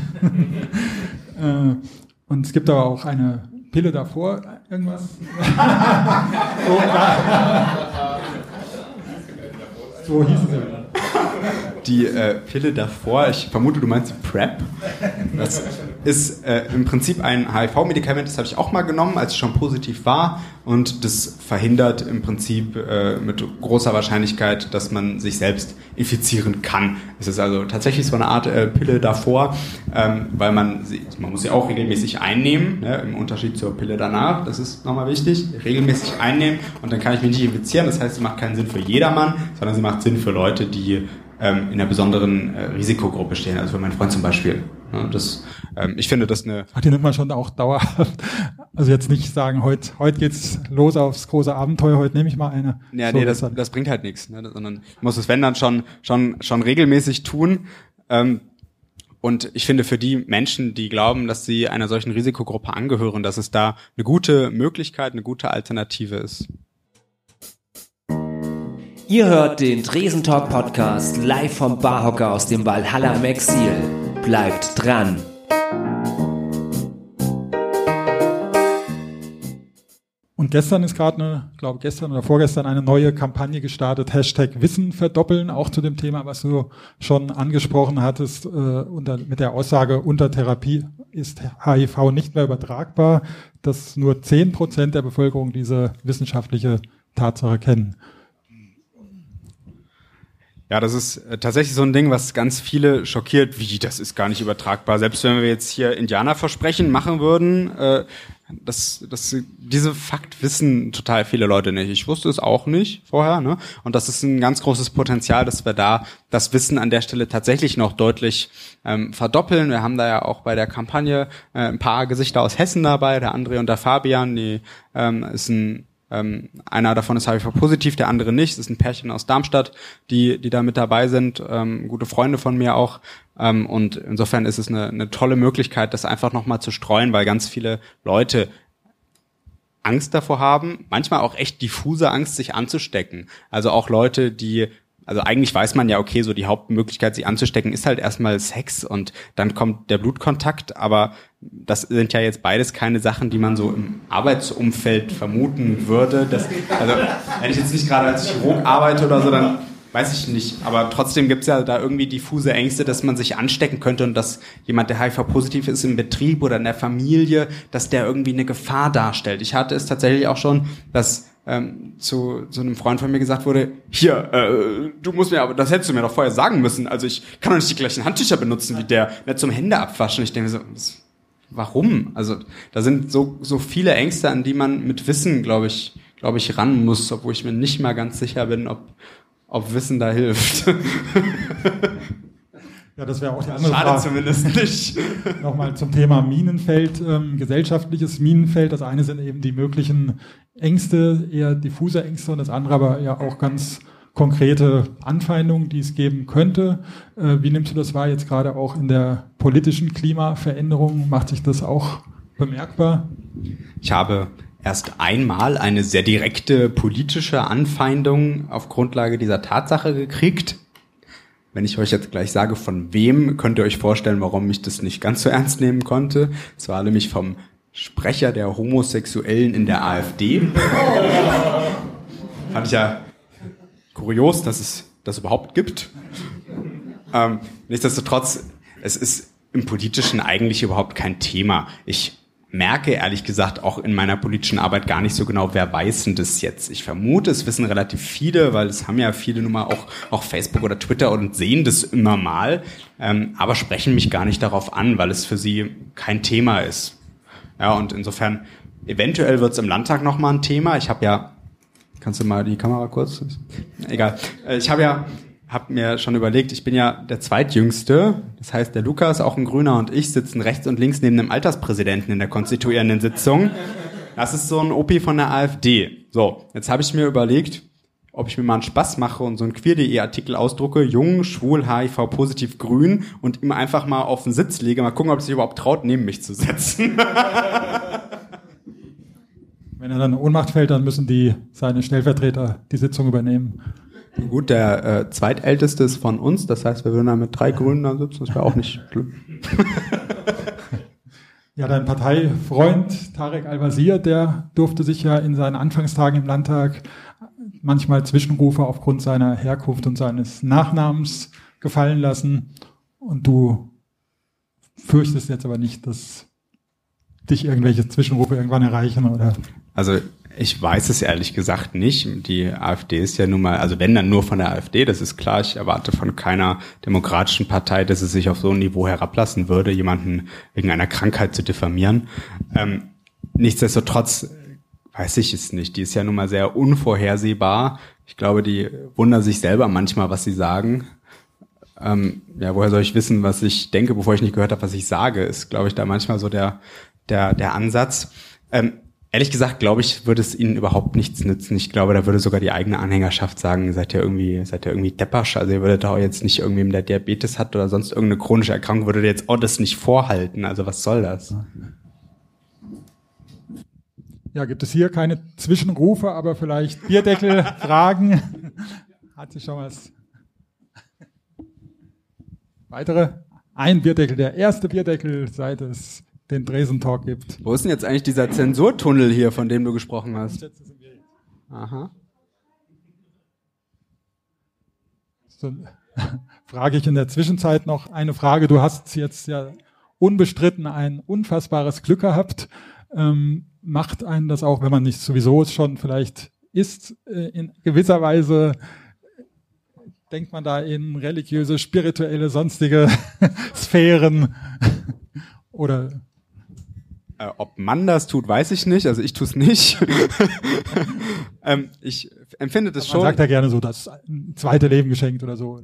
und es gibt aber auch eine Pille davor, irgendwas. <laughs> so, so hieß es Die äh, Pille davor, ich vermute, du meinst die PrEP. Das ist äh, im Prinzip ein HIV-Medikament, das habe ich auch mal genommen, als ich schon positiv war. Und das verhindert im Prinzip äh, mit großer Wahrscheinlichkeit, dass man sich selbst infizieren kann. Es ist also tatsächlich so eine Art äh, Pille davor, ähm, weil man, sie, man muss sie auch regelmäßig einnehmen, ne, im Unterschied zur Pille danach. Das ist nochmal wichtig. Regelmäßig einnehmen und dann kann ich mich nicht infizieren. Das heißt, sie macht keinen Sinn für jedermann, sondern sie macht Sinn für Leute, die ähm, in einer besonderen äh, Risikogruppe stehen. Also für meinen Freund zum Beispiel. Ja, das, ähm, ich finde das eine. Ach, die nimmt man schon auch dauerhaft. Also jetzt nicht sagen, heute heute geht's los aufs große Abenteuer, heute nehme ich mal eine. Ja, so nee, das, das bringt halt nichts, ne? sondern ich muss es wenn dann schon schon schon regelmäßig tun. Ähm, und ich finde für die Menschen, die glauben, dass sie einer solchen Risikogruppe angehören, dass es da eine gute Möglichkeit, eine gute Alternative ist. Ihr hört den Tresentalk Podcast live vom Barhocker aus dem Valhalla im Exil. Bleibt dran. Und gestern ist gerade eine, glaube gestern oder vorgestern eine neue Kampagne gestartet, Hashtag Wissen verdoppeln, auch zu dem Thema, was du schon angesprochen hattest, äh, unter, mit der Aussage, unter Therapie ist HIV nicht mehr übertragbar, dass nur zehn Prozent der Bevölkerung diese wissenschaftliche Tatsache kennen. Ja, das ist äh, tatsächlich so ein Ding, was ganz viele schockiert. Wie, das ist gar nicht übertragbar. Selbst wenn wir jetzt hier Indianerversprechen machen würden, äh, das, das, diese Fakt wissen total viele Leute nicht. Ich wusste es auch nicht vorher, ne? Und das ist ein ganz großes Potenzial, dass wir da das Wissen an der Stelle tatsächlich noch deutlich ähm, verdoppeln. Wir haben da ja auch bei der Kampagne äh, ein paar Gesichter aus Hessen dabei, der André und der Fabian, die ähm, ist ein ähm, einer davon ist HIV-positiv, der andere nicht. Es ist ein Pärchen aus Darmstadt, die, die da mit dabei sind, ähm, gute Freunde von mir auch. Ähm, und insofern ist es eine, eine tolle Möglichkeit, das einfach nochmal zu streuen, weil ganz viele Leute Angst davor haben, manchmal auch echt diffuse Angst, sich anzustecken. Also auch Leute, die also eigentlich weiß man ja, okay, so die Hauptmöglichkeit, sich anzustecken, ist halt erstmal Sex und dann kommt der Blutkontakt, aber das sind ja jetzt beides keine Sachen, die man so im Arbeitsumfeld vermuten würde. Das, also wenn ich jetzt nicht gerade als Chirurg arbeite oder so, dann weiß ich nicht. Aber trotzdem gibt's ja da irgendwie diffuse Ängste, dass man sich anstecken könnte und dass jemand, der HIV-positiv ist im Betrieb oder in der Familie, dass der irgendwie eine Gefahr darstellt. Ich hatte es tatsächlich auch schon, dass ähm, zu, zu einem Freund von mir gesagt wurde, hier, äh, du musst mir aber, das hättest du mir doch vorher sagen müssen. Also ich kann doch nicht die gleichen Handtücher benutzen wie der, nicht zum Hände abwaschen. Ich denke so, warum? Also da sind so, so viele Ängste, an die man mit Wissen, glaube ich, glaube ich, ran muss, obwohl ich mir nicht mal ganz sicher bin, ob, ob Wissen da hilft. <laughs> Ja, das wäre auch die andere Schade Frage. zumindest nicht. <laughs> Nochmal zum Thema Minenfeld, ähm, gesellschaftliches Minenfeld. Das eine sind eben die möglichen Ängste, eher diffuse Ängste und das andere aber ja auch ganz konkrete Anfeindungen, die es geben könnte. Äh, wie nimmst du das wahr jetzt gerade auch in der politischen Klimaveränderung? Macht sich das auch bemerkbar? Ich habe erst einmal eine sehr direkte politische Anfeindung auf Grundlage dieser Tatsache gekriegt. Wenn ich euch jetzt gleich sage, von wem, könnt ihr euch vorstellen, warum ich das nicht ganz so ernst nehmen konnte. Es war nämlich vom Sprecher der Homosexuellen in der AfD. <laughs> Fand ich ja kurios, dass es das überhaupt gibt. Ähm, nichtsdestotrotz, es ist im Politischen eigentlich überhaupt kein Thema. Ich merke ehrlich gesagt auch in meiner politischen Arbeit gar nicht so genau, wer weiß denn das jetzt. Ich vermute, es wissen relativ viele, weil es haben ja viele nun mal auch, auch Facebook oder Twitter und sehen das immer mal, ähm, aber sprechen mich gar nicht darauf an, weil es für sie kein Thema ist. Ja, und insofern, eventuell wird es im Landtag nochmal ein Thema. Ich habe ja, kannst du mal die Kamera kurz? Egal. Äh, Ich habe ja habe mir schon überlegt, ich bin ja der zweitjüngste. Das heißt, der Lukas, auch ein Grüner, und ich sitzen rechts und links neben dem Alterspräsidenten in der konstituierenden Sitzung. Das ist so ein OP von der AfD. So, jetzt habe ich mir überlegt, ob ich mir mal einen Spaß mache und so einen queer.de-Artikel ausdrucke, jung, schwul, HIV, positiv, grün und ihm einfach mal auf den Sitz lege, mal gucken, ob er sich überhaupt traut, neben mich zu setzen. Wenn er dann in Ohnmacht fällt, dann müssen die seine Stellvertreter die Sitzung übernehmen. Gut, der äh, zweitälteste ist von uns, das heißt, wir würden da mit drei Grünen da sitzen, das wäre auch nicht schlimm. <laughs> Ja, dein Parteifreund Tarek Al-Wazir, der durfte sich ja in seinen Anfangstagen im Landtag manchmal Zwischenrufe aufgrund seiner Herkunft und seines Nachnamens gefallen lassen. Und du fürchtest jetzt aber nicht, dass dich irgendwelche Zwischenrufe irgendwann erreichen, oder? Also ich weiß es ehrlich gesagt nicht. Die AfD ist ja nun mal, also wenn dann nur von der AfD, das ist klar. Ich erwarte von keiner demokratischen Partei, dass es sich auf so ein Niveau herablassen würde, jemanden wegen einer Krankheit zu diffamieren. Ähm, nichtsdestotrotz weiß ich es nicht. Die ist ja nun mal sehr unvorhersehbar. Ich glaube, die wundern sich selber manchmal, was sie sagen. Ähm, ja, woher soll ich wissen, was ich denke, bevor ich nicht gehört habe, was ich sage, ist, glaube ich, da manchmal so der, der, der Ansatz. Ähm, Ehrlich gesagt, glaube ich, würde es ihnen überhaupt nichts nützen. Ich glaube, da würde sogar die eigene Anhängerschaft sagen, seid ihr irgendwie, seid ihr irgendwie deppersch. Also ihr würdet da jetzt nicht irgendwem, der Diabetes hat oder sonst irgendeine chronische Erkrankung, würdet ihr jetzt auch das nicht vorhalten. Also was soll das? Ja, gibt es hier keine Zwischenrufe, aber vielleicht Bierdeckel, <laughs> Fragen? Hat sich schon was. Weitere? Ein Bierdeckel, der erste Bierdeckel, seit es den Dresen Talk gibt. Wo ist denn jetzt eigentlich dieser Zensurtunnel hier, von dem du gesprochen hast? Aha. So, <laughs> frage ich in der Zwischenzeit noch eine Frage. Du hast jetzt ja unbestritten ein unfassbares Glück gehabt. Ähm, macht einen das auch, wenn man nicht sowieso schon vielleicht ist, äh, in gewisser Weise denkt man da in religiöse, spirituelle, sonstige <laughs> Sphären oder Äh, ob man das tut, weiß ich nicht. Also ich tue es nicht. <laughs> ähm, ich empfinde das man schon. sagt ja gerne so, das zweite Leben geschenkt oder so.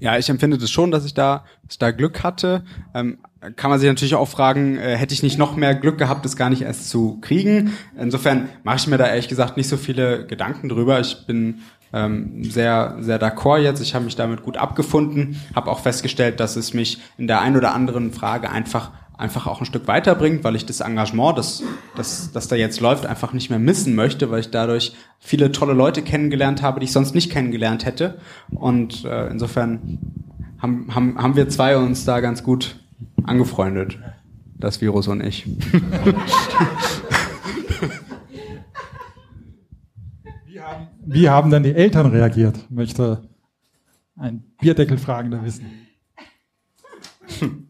Ja, ich empfinde das schon, dass ich da, dass ich da Glück hatte. Ähm, kann man sich natürlich auch fragen, äh, hätte ich nicht noch mehr Glück gehabt, das gar nicht erst zu kriegen. Insofern mache ich mir da ehrlich gesagt nicht so viele Gedanken drüber. Ich bin ähm, sehr, sehr d'accord jetzt. Ich habe mich damit gut abgefunden, habe auch festgestellt, dass es mich in der ein oder anderen Frage einfach einfach auch ein Stück weiterbringt, weil ich das Engagement, das, das, das da jetzt läuft, einfach nicht mehr missen möchte, weil ich dadurch viele tolle Leute kennengelernt habe, die ich sonst nicht kennengelernt hätte. Und äh, insofern haben, haben, haben wir zwei uns da ganz gut angefreundet, das Virus und ich. Wie haben dann die Eltern reagiert? Möchte ein Bierdeckelfragender wissen. <laughs>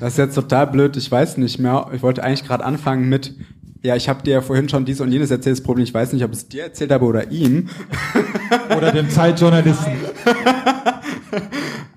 Das ist jetzt total blöd, ich weiß nicht mehr. Ich wollte eigentlich gerade anfangen mit, ja, ich habe dir ja vorhin schon dies und jenes erzählt, das Problem, ich weiß nicht, ob es dir erzählt habe oder ihm. <laughs> Oder dem Zeitjournalisten. <laughs>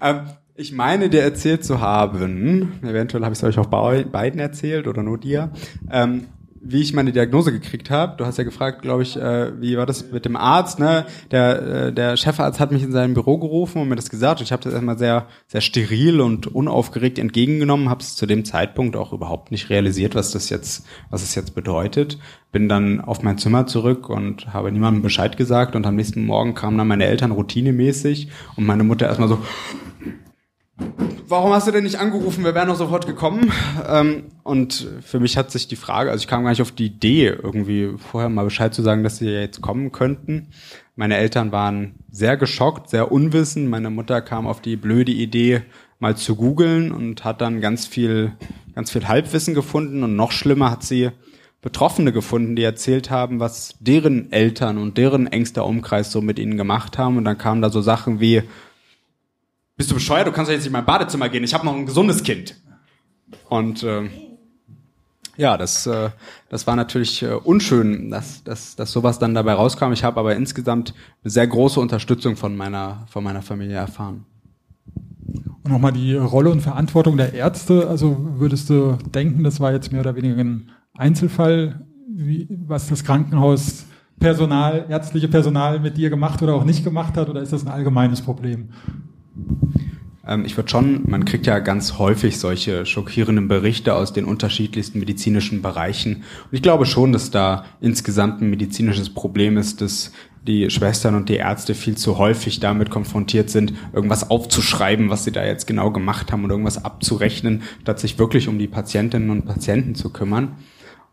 ähm, ich meine, dir erzählt zu haben, eventuell habe ich es euch auch bei beiden erzählt oder nur dir, ähm, wie ich meine Diagnose gekriegt habe. Du hast ja gefragt, glaube ich, äh, wie war das mit dem Arzt? Ne? Der, äh, der Chefarzt hat mich in sein Büro gerufen und mir das gesagt. Und ich habe das erstmal sehr, sehr steril und unaufgeregt entgegengenommen, habe es zu dem Zeitpunkt auch überhaupt nicht realisiert, was das jetzt, was es jetzt bedeutet. Bin dann auf mein Zimmer zurück und habe niemandem Bescheid gesagt. Und am nächsten Morgen kamen dann meine Eltern routinemäßig und meine Mutter erstmal so, warum hast du denn nicht angerufen? Wir wären doch sofort gekommen. Ähm, und für mich hat sich die Frage, also ich kam gar nicht auf die Idee, irgendwie vorher mal Bescheid zu sagen, dass sie jetzt kommen könnten. Meine Eltern waren sehr geschockt, sehr unwissend. Meine Mutter kam auf die blöde Idee, mal zu googeln und hat dann ganz viel, ganz viel Halbwissen gefunden. Und noch schlimmer hat sie Betroffene gefunden, die erzählt haben, was deren Eltern und deren engster Umkreis so mit ihnen gemacht haben. Und dann kamen da so Sachen wie, bist du bescheuert? Du kannst doch jetzt nicht in mein Badezimmer gehen. Ich habe noch ein gesundes Kind. Und äh, ja, das, äh, das war natürlich äh, unschön, dass, dass, dass sowas dann dabei rauskam. Ich habe aber insgesamt eine sehr große Unterstützung von meiner, von meiner Familie erfahren. Und nochmal die Rolle und Verantwortung der Ärzte. Also würdest du denken, das war jetzt mehr oder weniger ein Einzelfall, wie, was das Krankenhaus Personal, ärztliche Personal mit dir gemacht oder auch nicht gemacht hat, oder ist das ein allgemeines Problem? Ähm, ich würde schon, man kriegt ja ganz häufig solche schockierenden Berichte aus den unterschiedlichsten medizinischen Bereichen. Und ich glaube schon, dass da insgesamt ein medizinisches Problem ist, dass die Schwestern und die Ärzte viel zu häufig damit konfrontiert sind, irgendwas aufzuschreiben, was sie da jetzt genau gemacht haben und irgendwas abzurechnen, statt sich wirklich um die Patientinnen und Patienten zu kümmern.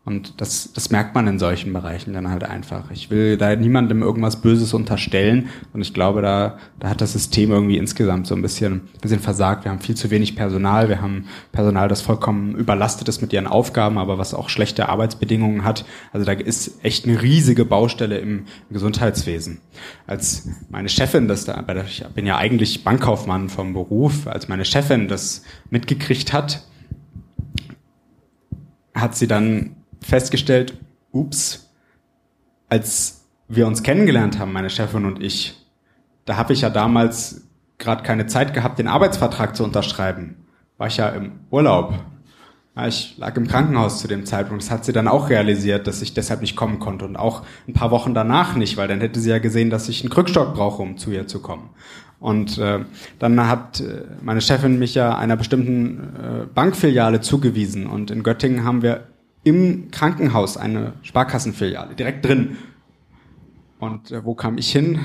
Und das, das merkt man in solchen Bereichen dann halt einfach. Ich will da niemandem irgendwas Böses unterstellen. Und ich glaube, da, da hat das System irgendwie insgesamt so ein bisschen, ein bisschen versagt. Wir haben viel zu wenig Personal. Wir haben Personal, das vollkommen überlastet ist mit ihren Aufgaben, aber was auch schlechte Arbeitsbedingungen hat. Also da ist echt eine riesige Baustelle im, Gesundheitswesen. Als meine Chefin das da, ich bin ja eigentlich Bankkaufmann vom Beruf, als meine Chefin das mitgekriegt hat, hat sie dann festgestellt, ups, als wir uns kennengelernt haben, meine Chefin und ich, da habe ich ja damals gerade keine Zeit gehabt, den Arbeitsvertrag zu unterschreiben. War ich ja im Urlaub. Ich lag im Krankenhaus zu dem Zeitpunkt. Das hat sie dann auch realisiert, dass ich deshalb nicht kommen konnte. Und auch ein paar Wochen danach nicht, weil dann hätte sie ja gesehen, dass ich einen Krückstock brauche, um zu ihr zu kommen. Und äh, dann hat äh, meine Chefin mich ja einer bestimmten äh, Bankfiliale zugewiesen. Und in Göttingen haben wir im Krankenhaus eine Sparkassenfiliale, direkt drin. Und äh, wo kam ich hin?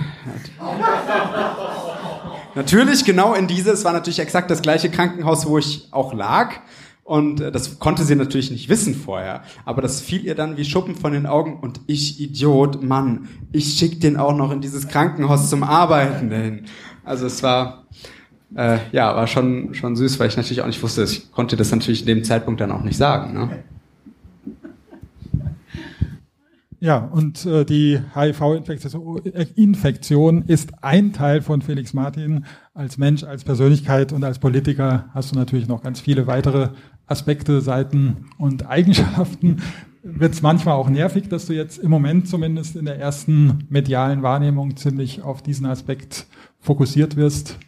<laughs> natürlich genau in diese, es war natürlich exakt das gleiche Krankenhaus, wo ich auch lag. Und äh, das konnte sie natürlich nicht wissen vorher. Aber das fiel ihr dann wie Schuppen von den Augen. Und ich, Idiot, Mann, ich schick den auch noch in dieses Krankenhaus zum Arbeiten hin. Also es war, äh, ja, war schon, schon süß, weil ich natürlich auch nicht wusste, ich konnte das natürlich in dem Zeitpunkt dann auch nicht sagen. Ne? Ja, und äh, die HIV-Infektion ist ein Teil von Felix Martin. Als Mensch, als Persönlichkeit und als Politiker hast du natürlich noch ganz viele weitere Aspekte, Seiten und Eigenschaften. Wird es manchmal auch nervig, dass du jetzt im Moment zumindest in der ersten medialen Wahrnehmung ziemlich auf diesen Aspekt fokussiert wirst?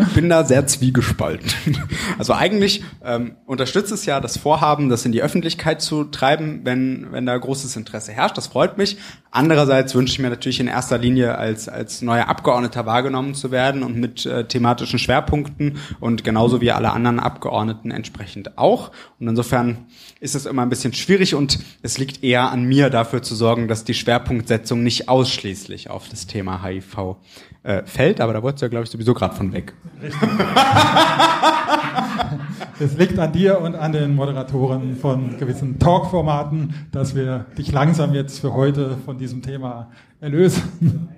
Ich bin da sehr zwiegespalten. Also eigentlich ähm, unterstützt es ja das Vorhaben, das in die Öffentlichkeit zu treiben, wenn, wenn da großes Interesse herrscht. Das freut mich. Andererseits wünsche ich mir natürlich in erster Linie als, als neuer Abgeordneter wahrgenommen zu werden und mit äh, thematischen Schwerpunkten und genauso wie alle anderen Abgeordneten entsprechend auch. Und insofern ist es immer ein bisschen schwierig und es liegt eher an mir dafür zu sorgen, dass die Schwerpunktsetzung nicht ausschließlich auf das Thema HIV äh, fällt, aber da wolltest du ja, glaube ich, sowieso gerade von weg. <laughs> es liegt an dir und an den Moderatoren von gewissen Talk-Formaten, dass wir dich langsam jetzt für heute von diesem Thema erlösen.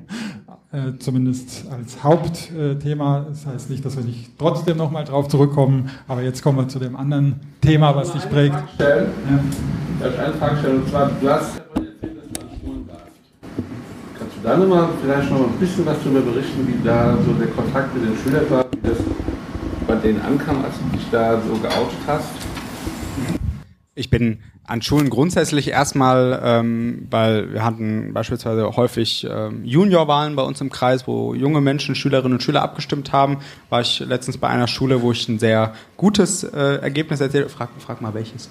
Äh, zumindest als Hauptthema. Das heißt nicht, dass wir nicht trotzdem nochmal drauf zurückkommen, aber jetzt kommen wir zu dem anderen Thema, was dich prägt. Stellen. Ja. Darf ich eine Frage stellen? Und zwar, du hast da nochmal vielleicht noch ein bisschen was darüber berichten, wie da so der Kontakt mit den Schülern war, wie das bei denen ankam, als du dich da so geoutet hast? Ich bin an Schulen grundsätzlich erstmal, ähm, weil wir hatten beispielsweise häufig ähm, Juniorwahlen bei uns im Kreis, wo junge Menschen, Schülerinnen und Schüler abgestimmt haben, war ich letztens bei einer Schule, wo ich ein sehr gutes äh, Ergebnis erzählt frag, frag mal welches.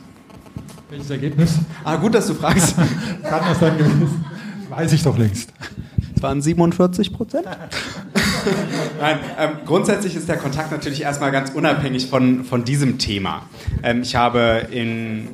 Welches Ergebnis? Ah, gut, dass du fragst. <laughs> Kann das sein gewesen? Weiß ich doch längst. Es waren 47 Prozent. <laughs> Nein, ähm, grundsätzlich ist der Kontakt natürlich erstmal ganz unabhängig von, von diesem Thema. Ähm, ich habe in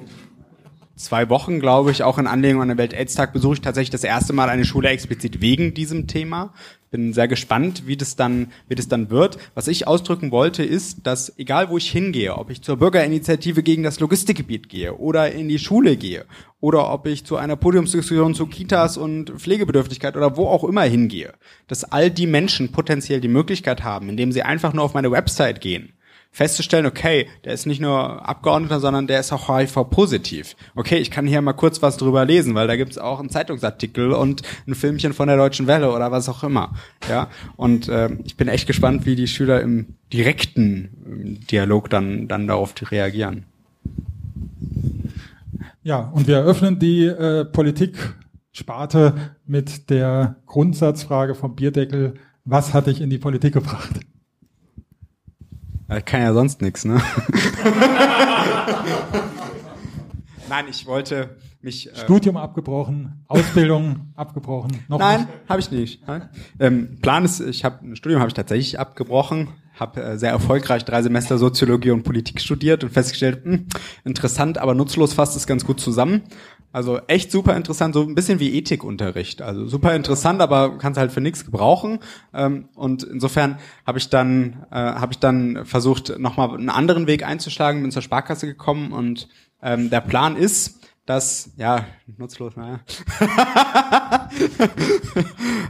zwei Wochen, glaube ich, auch in Anlehnung an den Welt-Aids-Tag besuche ich tatsächlich das erste Mal eine Schule explizit wegen diesem Thema. Bin sehr gespannt, wie das dann, wie das dann wird. Was ich ausdrücken wollte, ist, dass egal wo ich hingehe, ob ich zur Bürgerinitiative gegen das Logistikgebiet gehe oder in die Schule gehe oder ob ich zu einer Podiumsdiskussion zu Kitas und Pflegebedürftigkeit oder wo auch immer hingehe, dass all die Menschen potenziell die Möglichkeit haben, indem sie einfach nur auf meine Website gehen, festzustellen, okay, der ist nicht nur Abgeordneter, sondern der ist auch HIV-positiv. Okay, ich kann hier mal kurz was drüber lesen, weil da gibt's auch einen Zeitungsartikel und ein Filmchen von der Deutschen Welle oder was auch immer. Ja, und äh, ich bin echt gespannt, wie die Schüler im direkten ähm, Dialog dann dann darauf reagieren. Ja, und wir eröffnen die äh, Politik-Sparte mit der Grundsatzfrage vom Bierdeckel. Was hat dich in die Politik gebracht? Ich kann ja sonst nichts, ne? <laughs> Nein, ich wollte mich. Äh Studium abgebrochen, Ausbildung abgebrochen. Noch Nein, habe ich nicht. Ähm, Plan ist, ich habe ein Studium habe ich tatsächlich abgebrochen, habe äh, sehr erfolgreich drei Semester Soziologie und Politik studiert und festgestellt, mh, hm, interessant, aber nutzlos fasst es ganz gut zusammen. Also echt super interessant, so ein bisschen wie Ethikunterricht. Also super interessant, aber kannst halt für nichts gebrauchen. Ähm, und insofern habe ich dann äh, habe ich dann versucht, nochmal einen anderen Weg einzuschlagen, bin zur Sparkasse gekommen und ähm, der Plan ist, dass, ja, nutzlos, naja. <laughs>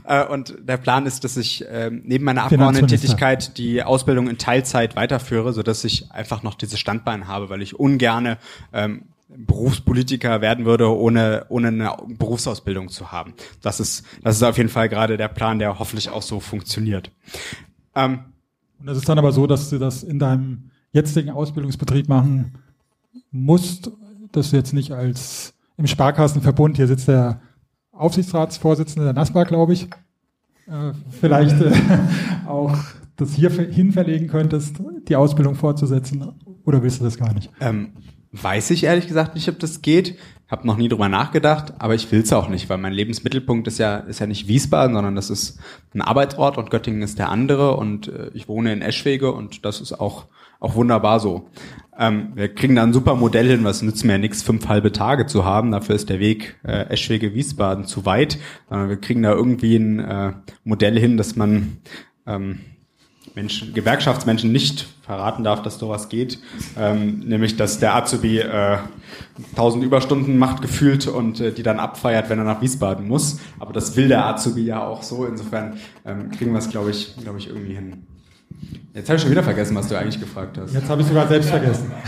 Äh, und der Plan ist, dass ich äh, neben meiner Abgeordnetentätigkeit die Ausbildung in Teilzeit weiterführe, so dass ich einfach noch dieses Standbein habe, weil ich ungerne ähm, Berufspolitiker werden würde, ohne, ohne eine Berufsausbildung zu haben. Das ist, das ist auf jeden Fall gerade der Plan, der hoffentlich auch so funktioniert. Ähm, Und das ist dann aber so, dass du das in deinem jetzigen Ausbildungsbetrieb machen musst, dass du jetzt nicht als im Sparkassenverbund, hier sitzt der Aufsichtsratsvorsitzende der NASPA, glaube ich, äh, vielleicht äh, <laughs> auch das hier hin verlegen könntest, die Ausbildung fortzusetzen, oder willst du das gar nicht? Ähm, weiß ich ehrlich gesagt nicht, ob das geht. Habe noch nie drüber nachgedacht, aber ich will es auch nicht, weil mein Lebensmittelpunkt ist ja ist ja nicht Wiesbaden, sondern das ist ein Arbeitsort und Göttingen ist der andere und äh, ich wohne in Eschwege und das ist auch auch wunderbar so. Ähm, wir kriegen da ein super Modell hin, was nützt mir ja nichts, fünf halbe Tage zu haben. Dafür ist der Weg äh, Eschwege-Wiesbaden zu weit. Sondern wir kriegen da irgendwie ein äh, Modell hin, dass man ähm, Menschen, Gewerkschaftsmenschen nicht verraten darf, dass sowas geht, ähm, nämlich dass der Azubi äh, 1000 Überstunden macht gefühlt und äh, die dann abfeiert, wenn er nach Wiesbaden muss. Aber das will der Azubi ja auch so. Insofern ähm, kriegen wir es, glaube ich, glaube ich, irgendwie hin. Jetzt habe ich schon wieder vergessen, was du eigentlich gefragt hast. Jetzt habe ich sogar selbst vergessen. <laughs>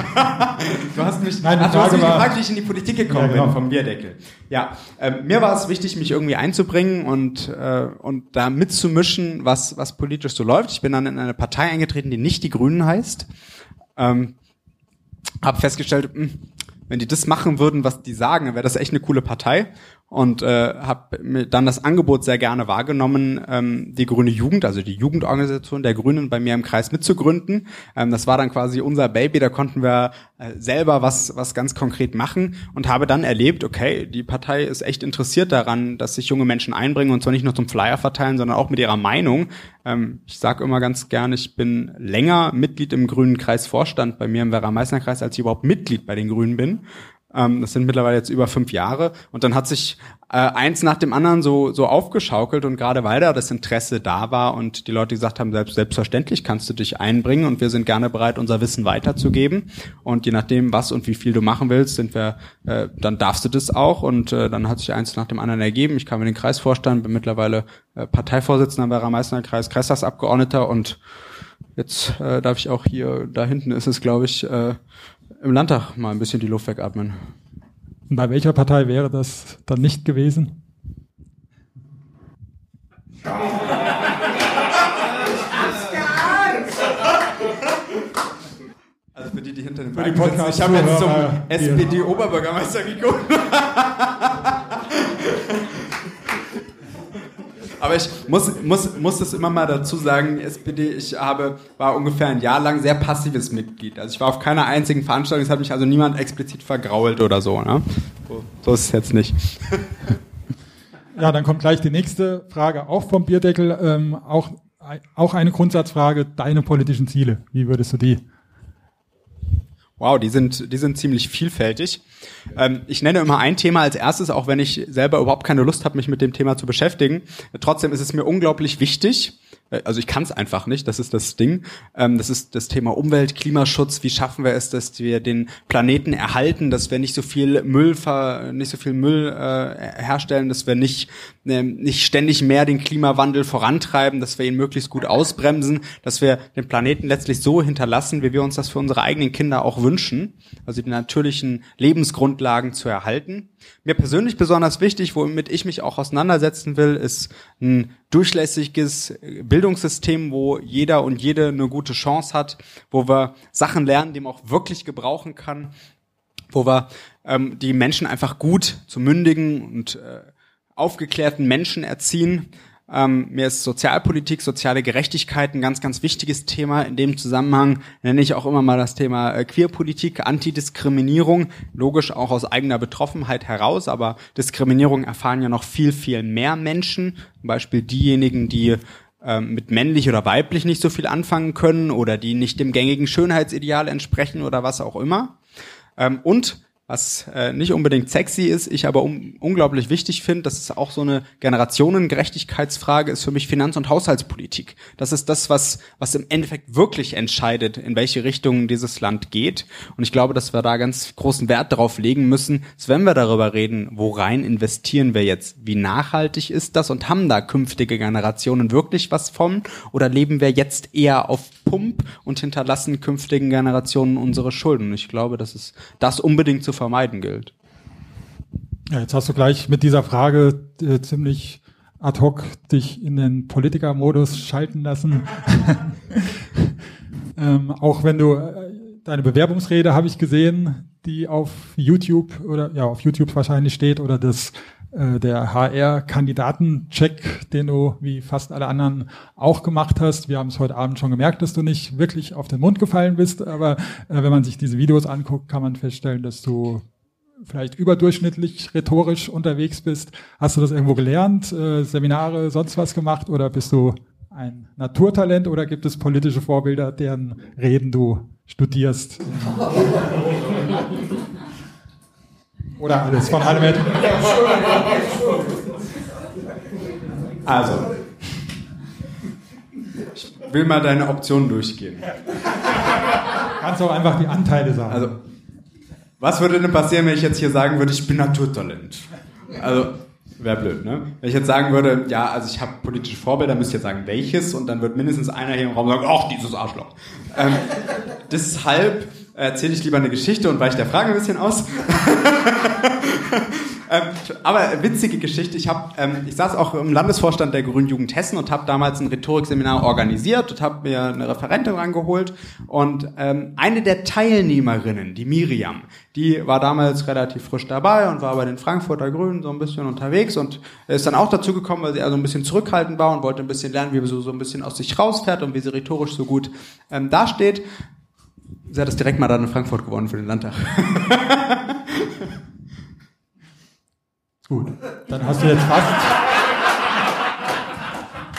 Du hast mich, Nein, ach, du hast mich war- gefragt, wie ich in die Politik gekommen Ja, genau. bin vom Bierdeckel. Ja, ähm, mir war es wichtig, mich irgendwie einzubringen und äh, und da mitzumischen, was was politisch so läuft. Ich bin dann in eine Partei eingetreten, die nicht die Grünen heißt. Ähm, habe festgestellt, mh, wenn die das machen würden, was die sagen, dann wäre das echt eine coole Partei. Und äh, habe dann das Angebot sehr gerne wahrgenommen, ähm, die Grüne Jugend, also die Jugendorganisation der Grünen bei mir im Kreis mitzugründen. Ähm, das war dann quasi unser Baby, da konnten wir äh, selber was, was ganz konkret machen und habe dann erlebt, okay, die Partei ist echt interessiert daran, dass sich junge Menschen einbringen und zwar nicht nur zum Flyer verteilen, sondern auch mit ihrer Meinung. Ähm, ich sage immer ganz gerne, ich bin länger Mitglied im Grünen Kreisvorstand bei mir im Werra-Meißner-Kreis, als ich überhaupt Mitglied bei den Grünen bin. Ähm, das sind mittlerweile jetzt über fünf Jahre. Und dann hat sich äh, eins nach dem anderen so, so aufgeschaukelt. Und gerade weil da das Interesse da war und die Leute gesagt haben, selbst, selbstverständlich kannst du dich einbringen und wir sind gerne bereit, unser Wissen weiterzugeben. Und je nachdem, was und wie viel du machen willst, sind wir, äh, dann darfst du das auch. Und äh, dann hat sich eins nach dem anderen ergeben. Ich kam in den Kreisvorstand, bin mittlerweile äh, Parteivorsitzender im Werra-Meißner Kreis, Kreistagsabgeordneter und jetzt äh, darf ich auch hier, da hinten ist es, glaube ich, äh, im Landtag mal ein bisschen die Luft wegatmen. Und bei welcher Partei wäre das dann nicht gewesen? Also für die, die hinter Balken sitzen, ich habe jetzt zum SPD-Oberbürgermeister geguckt. Aber ich muss, muss, muss das immer mal dazu sagen, SPD, ich habe, war ungefähr ein Jahr lang sehr passives Mitglied. Also ich war auf keiner einzigen Veranstaltung, es hat mich also niemand explizit vergrault oder so. Ne? So, so ist es jetzt nicht. <laughs> Ja, dann kommt gleich die nächste Frage, auch vom Bierdeckel, ähm, auch, auch eine Grundsatzfrage, deine politischen Ziele. Wie würdest du die? Wow, die sind, die sind ziemlich vielfältig. Ähm, ich nenne immer ein Thema als erstes, auch wenn ich selber überhaupt keine Lust habe, mich mit dem Thema zu beschäftigen. Trotzdem ist es mir unglaublich wichtig. Äh, Also ich kann es einfach nicht, das ist das Ding. Ähm, das ist das Thema Umwelt, Klimaschutz. Wie schaffen wir es, dass wir den Planeten erhalten, dass wir nicht so viel Müll, ver, nicht so viel Müll äh, herstellen, dass wir nicht ähm, nicht ständig mehr den Klimawandel vorantreiben, dass wir ihn möglichst gut ausbremsen, dass wir den Planeten letztlich so hinterlassen, wie wir uns das für unsere eigenen Kinder auch wünschen, also die natürlichen Lebensgrundlagen zu erhalten. Mir persönlich besonders wichtig, womit ich mich auch auseinandersetzen will, ist ein durchlässiges Bildungssystem, wo jeder und jede eine gute Chance hat, wo wir Sachen lernen, die man auch wirklich gebrauchen kann, wo wir ähm, die Menschen einfach gut zu mündigen und äh, aufgeklärten Menschen erziehen. Ähm, mir ist Sozialpolitik, soziale Gerechtigkeit ein ganz, ganz wichtiges Thema. In dem Zusammenhang nenne ich auch immer mal das Thema äh, Queerpolitik, Antidiskriminierung, logisch auch aus eigener Betroffenheit heraus, aber Diskriminierung erfahren ja noch viel, viel mehr Menschen. Zum Beispiel diejenigen, die ähm, mit männlich oder weiblich nicht so viel anfangen können oder die nicht dem gängigen Schönheitsideal entsprechen oder was auch immer. Ähm, und was äh, nicht unbedingt sexy ist, ich aber um, unglaublich wichtig finde, das ist auch so eine Generationengerechtigkeitsfrage, ist für mich Finanz- und Haushaltspolitik. Das ist das, was, was im Endeffekt wirklich entscheidet, in welche Richtung dieses Land geht. Und ich glaube, dass wir da ganz großen Wert darauf legen müssen, dass wenn wir darüber reden, worein investieren wir jetzt, wie nachhaltig ist das und haben da künftige Generationen wirklich was von oder leben wir jetzt eher auf Pump und hinterlassen künftigen Generationen unsere Schulden? Und ich glaube, dass es das unbedingt zu vermeiden gilt. Ja, jetzt hast du gleich mit dieser Frage äh, ziemlich ad hoc dich in den Politikermodus schalten lassen. <laughs> ähm, auch wenn du äh, deine Bewerbungsrede habe ich gesehen, die auf YouTube oder ja auf YouTube wahrscheinlich steht oder das äh, der HR-Kandidatencheck, den du wie fast alle anderen auch gemacht hast. Wir haben es heute Abend schon gemerkt, dass du nicht wirklich auf den Mund gefallen bist, aber äh, wenn man sich diese Videos anguckt, kann man feststellen, dass du vielleicht überdurchschnittlich rhetorisch unterwegs bist. Hast du das irgendwo gelernt, äh, Seminare, sonst was gemacht oder bist du ein Naturtalent oder gibt es politische Vorbilder, deren Reden du studierst? <laughs> oder alles von allem. mit? Also, will mal deine Optionen durchgehen. Kannst auch einfach die Anteile sagen. Also, was würde denn passieren, wenn ich jetzt hier sagen würde, ich bin Naturtalent? Also, wäre blöd, ne? Wenn ich jetzt sagen würde, ja, also ich habe politische Vorbilder, müsst ihr jetzt sagen, welches? Und dann wird mindestens einer hier im Raum sagen, ach, dieses Arschloch. Ähm, deshalb erzähle ich lieber eine Geschichte und weiche der Frage ein bisschen aus. <laughs> Ähm, aber witzige Geschichte. Ich habe, ähm, ich saß auch im Landesvorstand der Grünen Jugend Hessen und habe damals ein Rhetorikseminar organisiert und habe mir eine Referentin rangeholt. Und ähm, eine der Teilnehmerinnen, die Miriam, die war damals relativ frisch dabei und war bei den Frankfurter Grünen so ein bisschen unterwegs und ist dann auch dazu gekommen, weil sie also ein bisschen zurückhaltend war und wollte ein bisschen lernen, wie sie so ein bisschen aus sich rausfährt und wie sie rhetorisch so gut ähm, dasteht. Sie hat es direkt mal dann in Frankfurt gewonnen für den Landtag. Gut, dann hast du jetzt fast.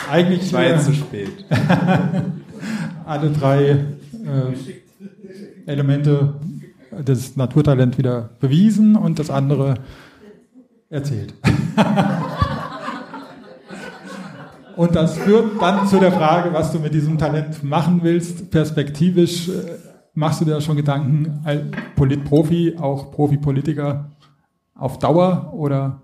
Eigentlich Es war jetzt zu spät. <laughs> alle drei äh, Elemente des Naturtalent wieder bewiesen und das andere erzählt. <laughs> und das führt dann zu der Frage, was du mit diesem Talent machen willst. Perspektivisch äh, machst du dir schon Gedanken, als Politprofi, auch Profi-Politiker, auf Dauer oder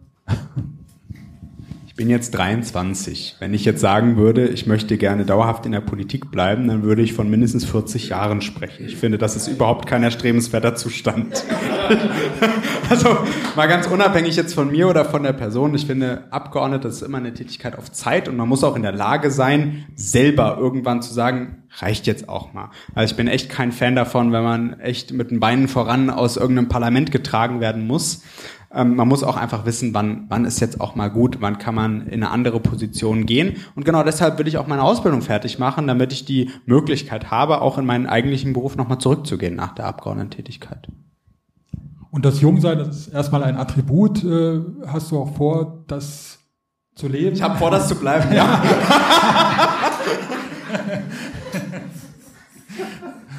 bin jetzt 23. Wenn ich jetzt sagen würde, ich möchte gerne dauerhaft in der Politik bleiben, dann würde ich von mindestens 40 Jahren sprechen. Ich finde, das ist überhaupt kein erstrebenswerter Zustand. <laughs> also mal ganz unabhängig jetzt von mir oder von der Person. Ich finde, Abgeordnete ist immer eine Tätigkeit auf Zeit und man muss auch in der Lage sein, selber irgendwann zu sagen, reicht jetzt auch mal. Also ich bin echt kein Fan davon, wenn man echt mit den Beinen voran aus irgendeinem Parlament getragen werden muss. Ähm, man muss auch einfach wissen, wann, wann ist jetzt auch mal gut, wann kann man in eine andere Position gehen. Und genau deshalb will ich auch meine Ausbildung fertig machen, damit ich die Möglichkeit habe, auch in meinen eigentlichen Beruf nochmal zurückzugehen nach der Abgeordnetentätigkeit. Und das Jungsein, das ist erstmal ein Attribut. Äh, hast du auch vor, das zu leben? Ich habe vor, das zu bleiben, ja. <laughs>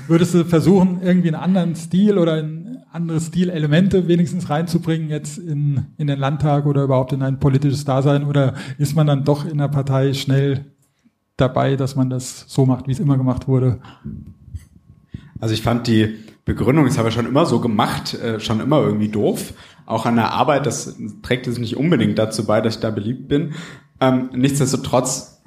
Würdest du versuchen, irgendwie einen anderen Stil oder ein andere Stilelemente wenigstens reinzubringen jetzt in, in den Landtag oder überhaupt in ein politisches Dasein? Oder ist man dann doch in der Partei schnell dabei, dass man das so macht, wie es immer gemacht wurde? Also ich fand die Begründung, das habe ich schon immer so gemacht, äh, schon immer irgendwie doof. Auch an der Arbeit, das trägt jetzt nicht unbedingt dazu bei, dass ich da beliebt bin. Ähm, nichtsdestotrotz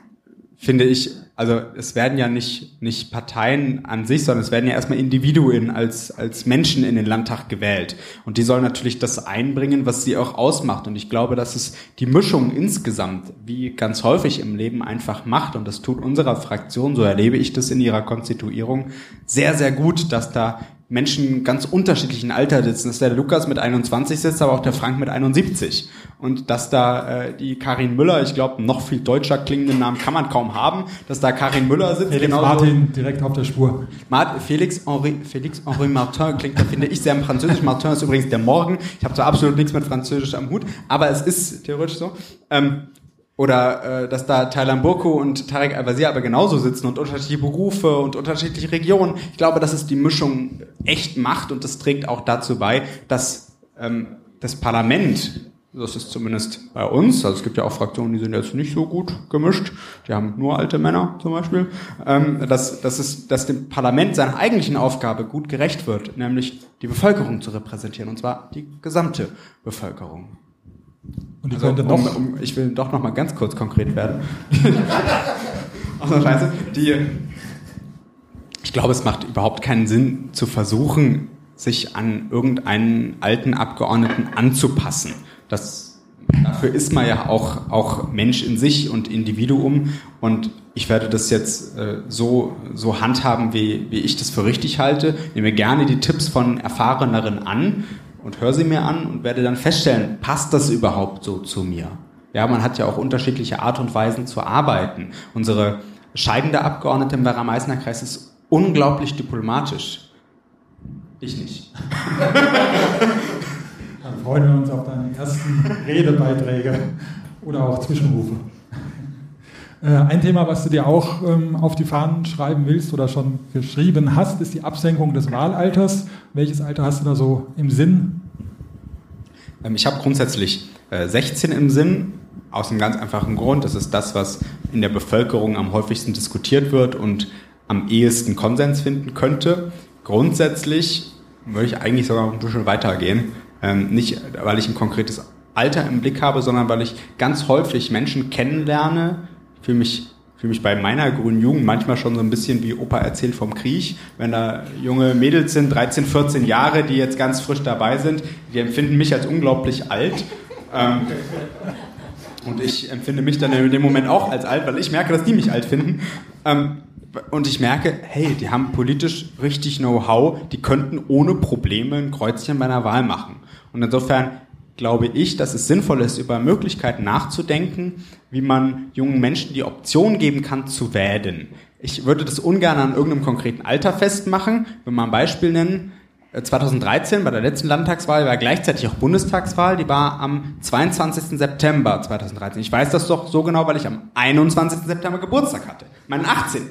finde ich, also es werden ja nicht, nicht Parteien an sich, sondern es werden ja erstmal Individuen als, als Menschen in den Landtag gewählt. Und die sollen natürlich das einbringen, was sie auch ausmacht. Und ich glaube, dass es die Mischung insgesamt, wie ganz häufig im Leben einfach macht, und das tut unserer Fraktion, so erlebe ich das in ihrer Konstituierung, sehr, sehr gut, dass da Menschen ganz unterschiedlichen Alter sitzen, dass der Lukas mit 21 sitzt, aber auch der Frank mit 71. Und dass da äh, die Karin Müller, ich glaube, noch viel deutscher klingenden Namen kann man kaum haben, dass da Karin Müller sitzt. Felix genauso- Martin direkt auf der Spur. Mart- Felix Henri, Felix Henri Martin klingt, finde ich sehr im Französisch. Martin ist übrigens der Morgen. Ich habe zwar absolut nichts mit Französisch am Hut, aber es ist theoretisch so. Ähm, oder äh, dass da Thailand Burko und Tarek Al-Wazir aber genauso sitzen und unterschiedliche Berufe und unterschiedliche Regionen. Ich glaube, dass es die Mischung echt macht und das trägt auch dazu bei, dass ähm, das Parlament, das ist zumindest bei uns, also es gibt ja auch Fraktionen, die sind jetzt nicht so gut gemischt, die haben nur alte Männer zum Beispiel, ähm, dass, dass, es, dass dem Parlament seiner eigentlichen Aufgabe gut gerecht wird, nämlich die Bevölkerung zu repräsentieren, und zwar die gesamte Bevölkerung. Und die Also, könnte um, um, ich will doch noch mal ganz kurz konkret werden. <laughs> Ausnahmsweise. Die, ich glaube, es macht überhaupt keinen Sinn zu versuchen, sich an irgendeinen alten Abgeordneten anzupassen. Das, dafür ist man ja auch, auch Mensch in sich und Individuum. Und ich werde das jetzt äh, so, so handhaben, wie, wie ich das für richtig halte. Nehme gerne die Tipps von Erfahreneren an und höre sie mir an und werde dann feststellen, passt das überhaupt so zu mir? Ja, man hat ja auch unterschiedliche Art und Weisen zu arbeiten. Unsere scheidende Abgeordnete im Werra-Meißner-Kreis ist unglaublich diplomatisch. Ich nicht. <laughs> Dann freuen wir uns auf deine ersten Redebeiträge oder auch Zwischenrufe. Äh, Ein Thema, was du dir auch ähm, auf die Fahnen schreiben willst oder schon geschrieben hast, ist die Absenkung des Wahlalters. Welches Alter hast du da so im Sinn? Ähm, Ich habe grundsätzlich äh, 16 im Sinn, aus einem ganz einfachen Grund. Das ist das, was in der Bevölkerung am häufigsten diskutiert wird und am ehesten Konsens finden könnte. Grundsätzlich würde ich eigentlich sogar ein bisschen weitergehen. Ähm, nicht, weil ich ein konkretes Alter im Blick habe, sondern weil ich ganz häufig Menschen kennenlerne, fühle mich fühle mich bei meiner grünen Jugend manchmal schon so ein bisschen wie Opa erzählt vom Krieg. Wenn da junge Mädels sind, 13, 14 Jahre, die jetzt ganz frisch dabei sind, die empfinden mich als unglaublich alt. Ähm, und ich empfinde mich dann in dem Moment auch als alt, weil ich merke, dass die mich alt finden. Ähm, und ich merke, hey, die haben politisch richtig Know-how, die könnten ohne Probleme ein Kreuzchen bei einer Wahl machen. Und insofern glaube ich, dass es sinnvoll ist, über Möglichkeiten nachzudenken, wie man jungen Menschen die Option geben kann, zu wählen. Ich würde das ungern an irgendeinem konkreten Alter festmachen. Wenn wir ein Beispiel nennen, 2013 äh, bei der letzten Landtagswahl war gleichzeitig auch Bundestagswahl, die war am 22. September 2013. Ich weiß das doch so genau, weil ich am 21. September Geburtstag hatte, meinen 18.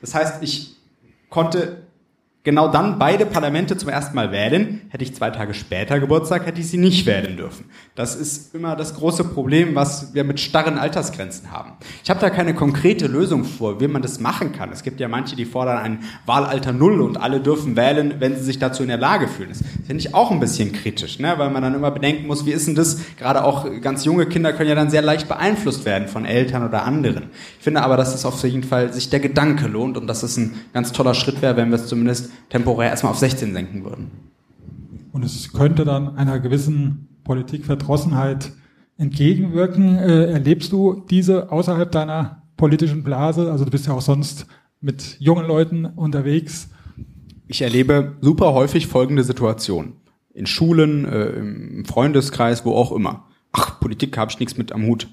Das heißt, ich konnte genau dann beide Parlamente zum ersten Mal wählen. Hätte ich zwei Tage später Geburtstag, hätte ich sie nicht wählen dürfen. Das ist immer das große Problem, was wir mit starren Altersgrenzen haben. Ich habe da keine konkrete Lösung vor, wie man das machen kann. Es gibt ja manche, die fordern ein Wahlalter Null und alle dürfen wählen, wenn sie sich dazu in der Lage fühlen. Das finde ich auch ein bisschen kritisch, ne? weil man dann immer bedenken muss, wie ist denn das? Gerade auch ganz junge Kinder können ja dann sehr leicht beeinflusst werden von Eltern oder anderen. Ich finde aber, dass es auf jeden Fall sich der Gedanke lohnt und dass es ein ganz toller Schritt wäre, wenn wir es zumindest temporär erstmal auf 16 senken würden. Und es könnte dann einer gewissen Politikverdrossenheit entgegenwirken. Äh, erlebst du diese außerhalb deiner politischen Blase? Also du bist ja auch sonst mit jungen Leuten unterwegs. Ich erlebe super häufig folgende Situation. In Schulen, äh, im Freundeskreis, wo auch immer. Ach, Politik habe ich nichts mit am Hut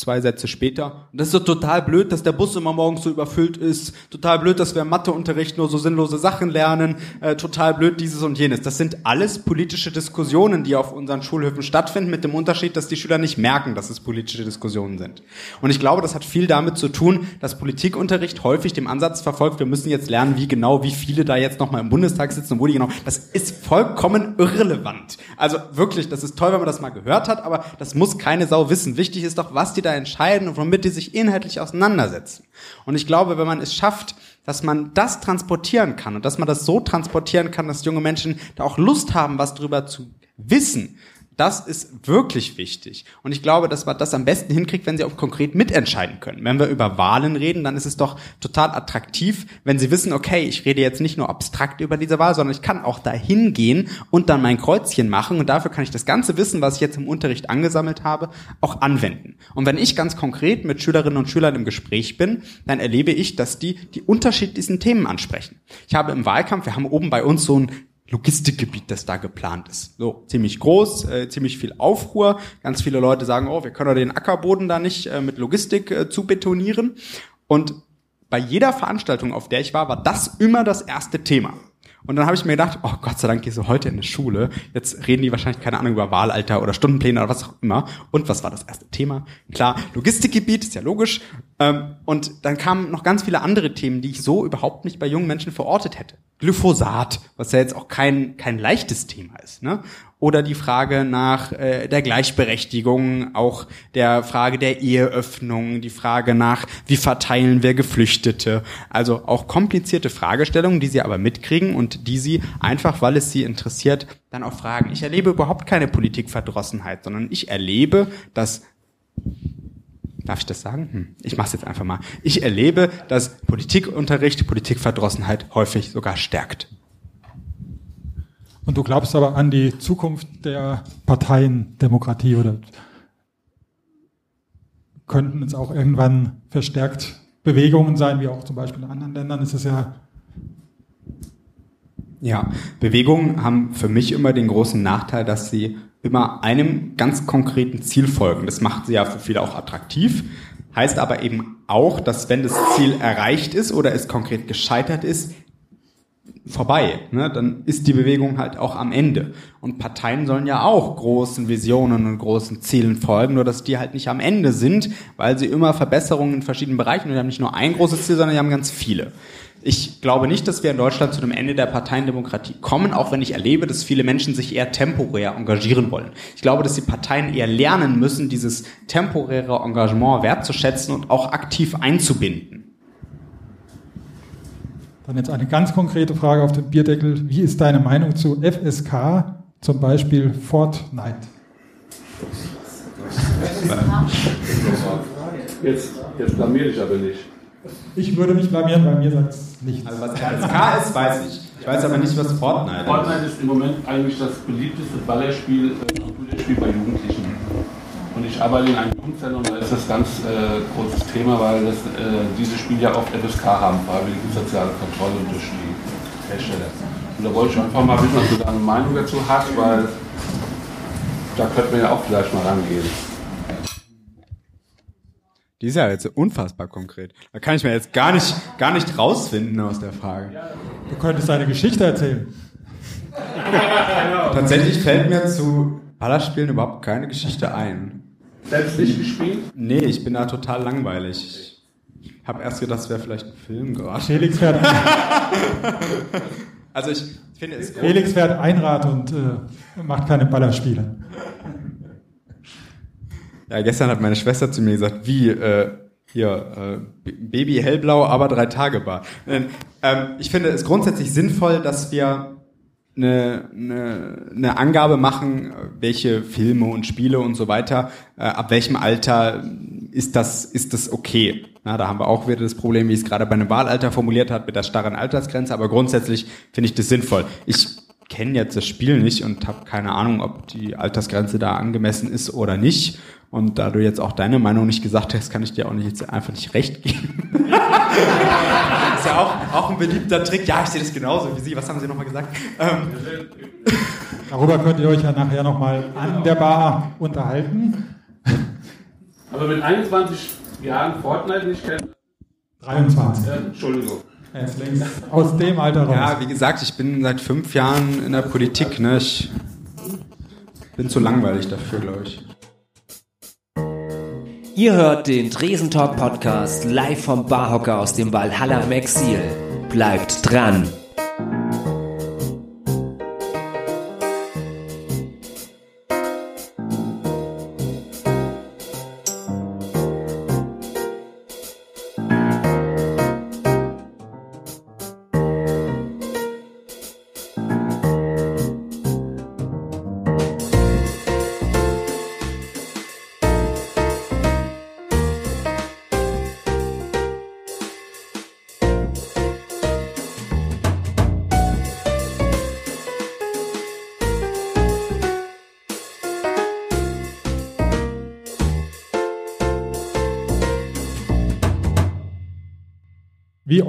zwei Sätze später. Und das ist so total blöd, dass der Bus immer morgens so überfüllt ist. Total blöd, dass wir im Matheunterricht nur so sinnlose Sachen lernen. Äh, total blöd dieses und jenes. Das sind alles politische Diskussionen, die auf unseren Schulhöfen stattfinden, mit dem Unterschied, dass die Schüler nicht merken, dass es politische Diskussionen sind. Und ich glaube, das hat viel damit zu tun, dass Politikunterricht häufig dem Ansatz verfolgt, wir müssen jetzt lernen, wie genau, wie viele da jetzt nochmal im Bundestag sitzen und wo die genau. Das ist vollkommen irrelevant. Also wirklich, das ist toll, wenn man das mal gehört hat, aber das muss keine Sau wissen. Wichtig ist doch, was die da da entscheiden und womit die sich inhaltlich auseinandersetzen. Und ich glaube, wenn man es schafft, dass man das transportieren kann und dass man das so transportieren kann, dass junge Menschen da auch Lust haben, was drüber zu wissen, das ist wirklich wichtig. Und ich glaube, dass man das am besten hinkriegt, wenn sie auch konkret mitentscheiden können. Wenn wir über Wahlen reden, dann ist es doch total attraktiv, wenn sie wissen, okay, ich rede jetzt nicht nur abstrakt über diese Wahl, sondern ich kann auch dahin gehen und dann mein Kreuzchen machen. Und dafür kann ich das ganze Wissen, was ich jetzt im Unterricht angesammelt habe, auch anwenden. Und wenn ich ganz konkret mit Schülerinnen und Schülern im Gespräch bin, dann erlebe ich, dass die die unterschiedlichsten Themen ansprechen. Ich habe im Wahlkampf, wir haben oben bei uns so ein Logistikgebiet, das da geplant ist. So, ziemlich groß, äh, ziemlich viel Aufruhr. Ganz viele Leute sagen, oh, wir können doch den Ackerboden da nicht äh, mit Logistik äh, zu betonieren. Und bei jeder Veranstaltung, auf der ich war, war das immer das erste Thema. Und dann habe ich mir gedacht, oh Gott sei Dank gehst du heute in eine Schule. Jetzt reden die wahrscheinlich keine Ahnung über Wahlalter oder Stundenpläne oder was auch immer. Und was war das erste Thema? Klar, Logistikgebiet, ist ja logisch. Ähm, und dann kamen noch ganz viele andere Themen, die ich so überhaupt nicht bei jungen Menschen verortet hätte. Glyphosat, was ja jetzt auch kein, kein leichtes Thema ist. Ne? Oder die Frage nach äh, der Gleichberechtigung, auch der Frage der Eheöffnung, die Frage nach, wie verteilen wir Geflüchtete. Also auch komplizierte Fragestellungen, die sie aber mitkriegen und die sie einfach, weil es sie interessiert, dann auch fragen. Ich erlebe überhaupt keine Politikverdrossenheit, sondern ich erlebe, dass Darf ich das sagen? Hm, ich mache es jetzt einfach mal. Ich erlebe, dass Politikunterricht Politikverdrossenheit häufig sogar stärkt. Und du glaubst aber an die Zukunft der Parteiendemokratie oder könnten es auch irgendwann verstärkt Bewegungen sein, wie auch zum Beispiel in anderen Ländern ist es ja. Ja, Bewegungen haben für mich immer den großen Nachteil, dass sie immer einem ganz konkreten Ziel folgen. Das macht sie ja für viele auch attraktiv. Heißt aber eben auch, dass wenn das Ziel erreicht ist oder es konkret gescheitert ist, vorbei. Ne? Dann ist die Bewegung halt auch am Ende. Und Parteien sollen ja auch großen Visionen und großen Zielen folgen, nur dass die halt nicht am Ende sind, weil sie immer Verbesserungen in verschiedenen Bereichen und die haben nicht nur ein großes Ziel, sondern die haben ganz viele. Ich glaube nicht, dass wir in Deutschland zu einem Ende der Parteiendemokratie kommen, auch wenn ich erlebe, dass viele Menschen sich eher temporär engagieren wollen. Ich glaube, dass die Parteien eher lernen müssen, dieses temporäre Engagement wertzuschätzen und auch aktiv einzubinden. Dann jetzt eine ganz konkrete Frage auf den Bierdeckel. Wie ist deine Meinung zu FSK, zum Beispiel Fortnite? Jetzt, jetzt blamier dich aber nicht. Ich würde mich blamieren, bei mir sagt es nichts. Also was FSK ist, weiß ich. Ich weiß aber nicht, was Fortnite ist. Fortnite ist im Moment eigentlich das beliebteste Ballerspiel, äh, Computerspiel bei Jugendlichen. Und ich arbeite in einem Jugendzentrum, da ist das ganz äh, großes Thema, weil das, äh, diese Spiele ja oft FSK haben, freiwillige soziale Kontrolle durch die Hersteller. Und da wollte ich einfach mal wissen, ob du da eine Meinung dazu hast, weil da könnte man ja auch vielleicht mal rangehen. Die ist ja jetzt unfassbar konkret. Da kann ich mir jetzt gar nicht, gar nicht rausfinden aus der Frage. Du könntest eine Geschichte erzählen. <laughs> Tatsächlich fällt mir zu Ballerspielen überhaupt keine Geschichte ein. Selbst nicht gespielt? Nee, ich bin da total langweilig. Ich habe erst gedacht, das wäre vielleicht ein Film gerade. Felix fährt, <laughs> Also ich finde es Felix fährt Einrad und äh, macht keine Ballerspiele. Ja, gestern hat meine Schwester zu mir gesagt, wie, äh, hier, äh, Baby hellblau, aber drei Tage Bar. Ähm, ich finde es grundsätzlich sinnvoll, dass wir eine, eine, eine Angabe machen, welche Filme und Spiele und so weiter, äh, ab welchem Alter ist das, ist das okay. Na, da haben wir auch wieder das Problem, wie es gerade bei einem Wahlalter formuliert hat, mit der starren Altersgrenze, aber grundsätzlich finde ich das sinnvoll. Ich kenne jetzt das Spiel nicht und habe keine Ahnung, ob die Altersgrenze da angemessen ist oder nicht. Und da du jetzt auch deine Meinung nicht gesagt hast, kann ich dir auch nicht jetzt einfach nicht recht geben. <laughs> ist ja auch, auch ein beliebter Trick. Ja, ich sehe das genauso wie Sie. Was haben Sie nochmal gesagt? Ähm, Darüber könnt ihr euch ja nachher nochmal an der Bar unterhalten. Aber mit 21 Jahren Fortnite nicht kennen. 23. Äh, Entschuldigung. Er ist längst aus dem Alter raus. ja, wie gesagt, ich bin seit fünf Jahren in der Politik. Ne? Ich bin zu langweilig dafür, glaube ich. Ihr hört den Tresentalk Podcast live vom Barhocker aus dem Valhalla im Exil. Bleibt dran!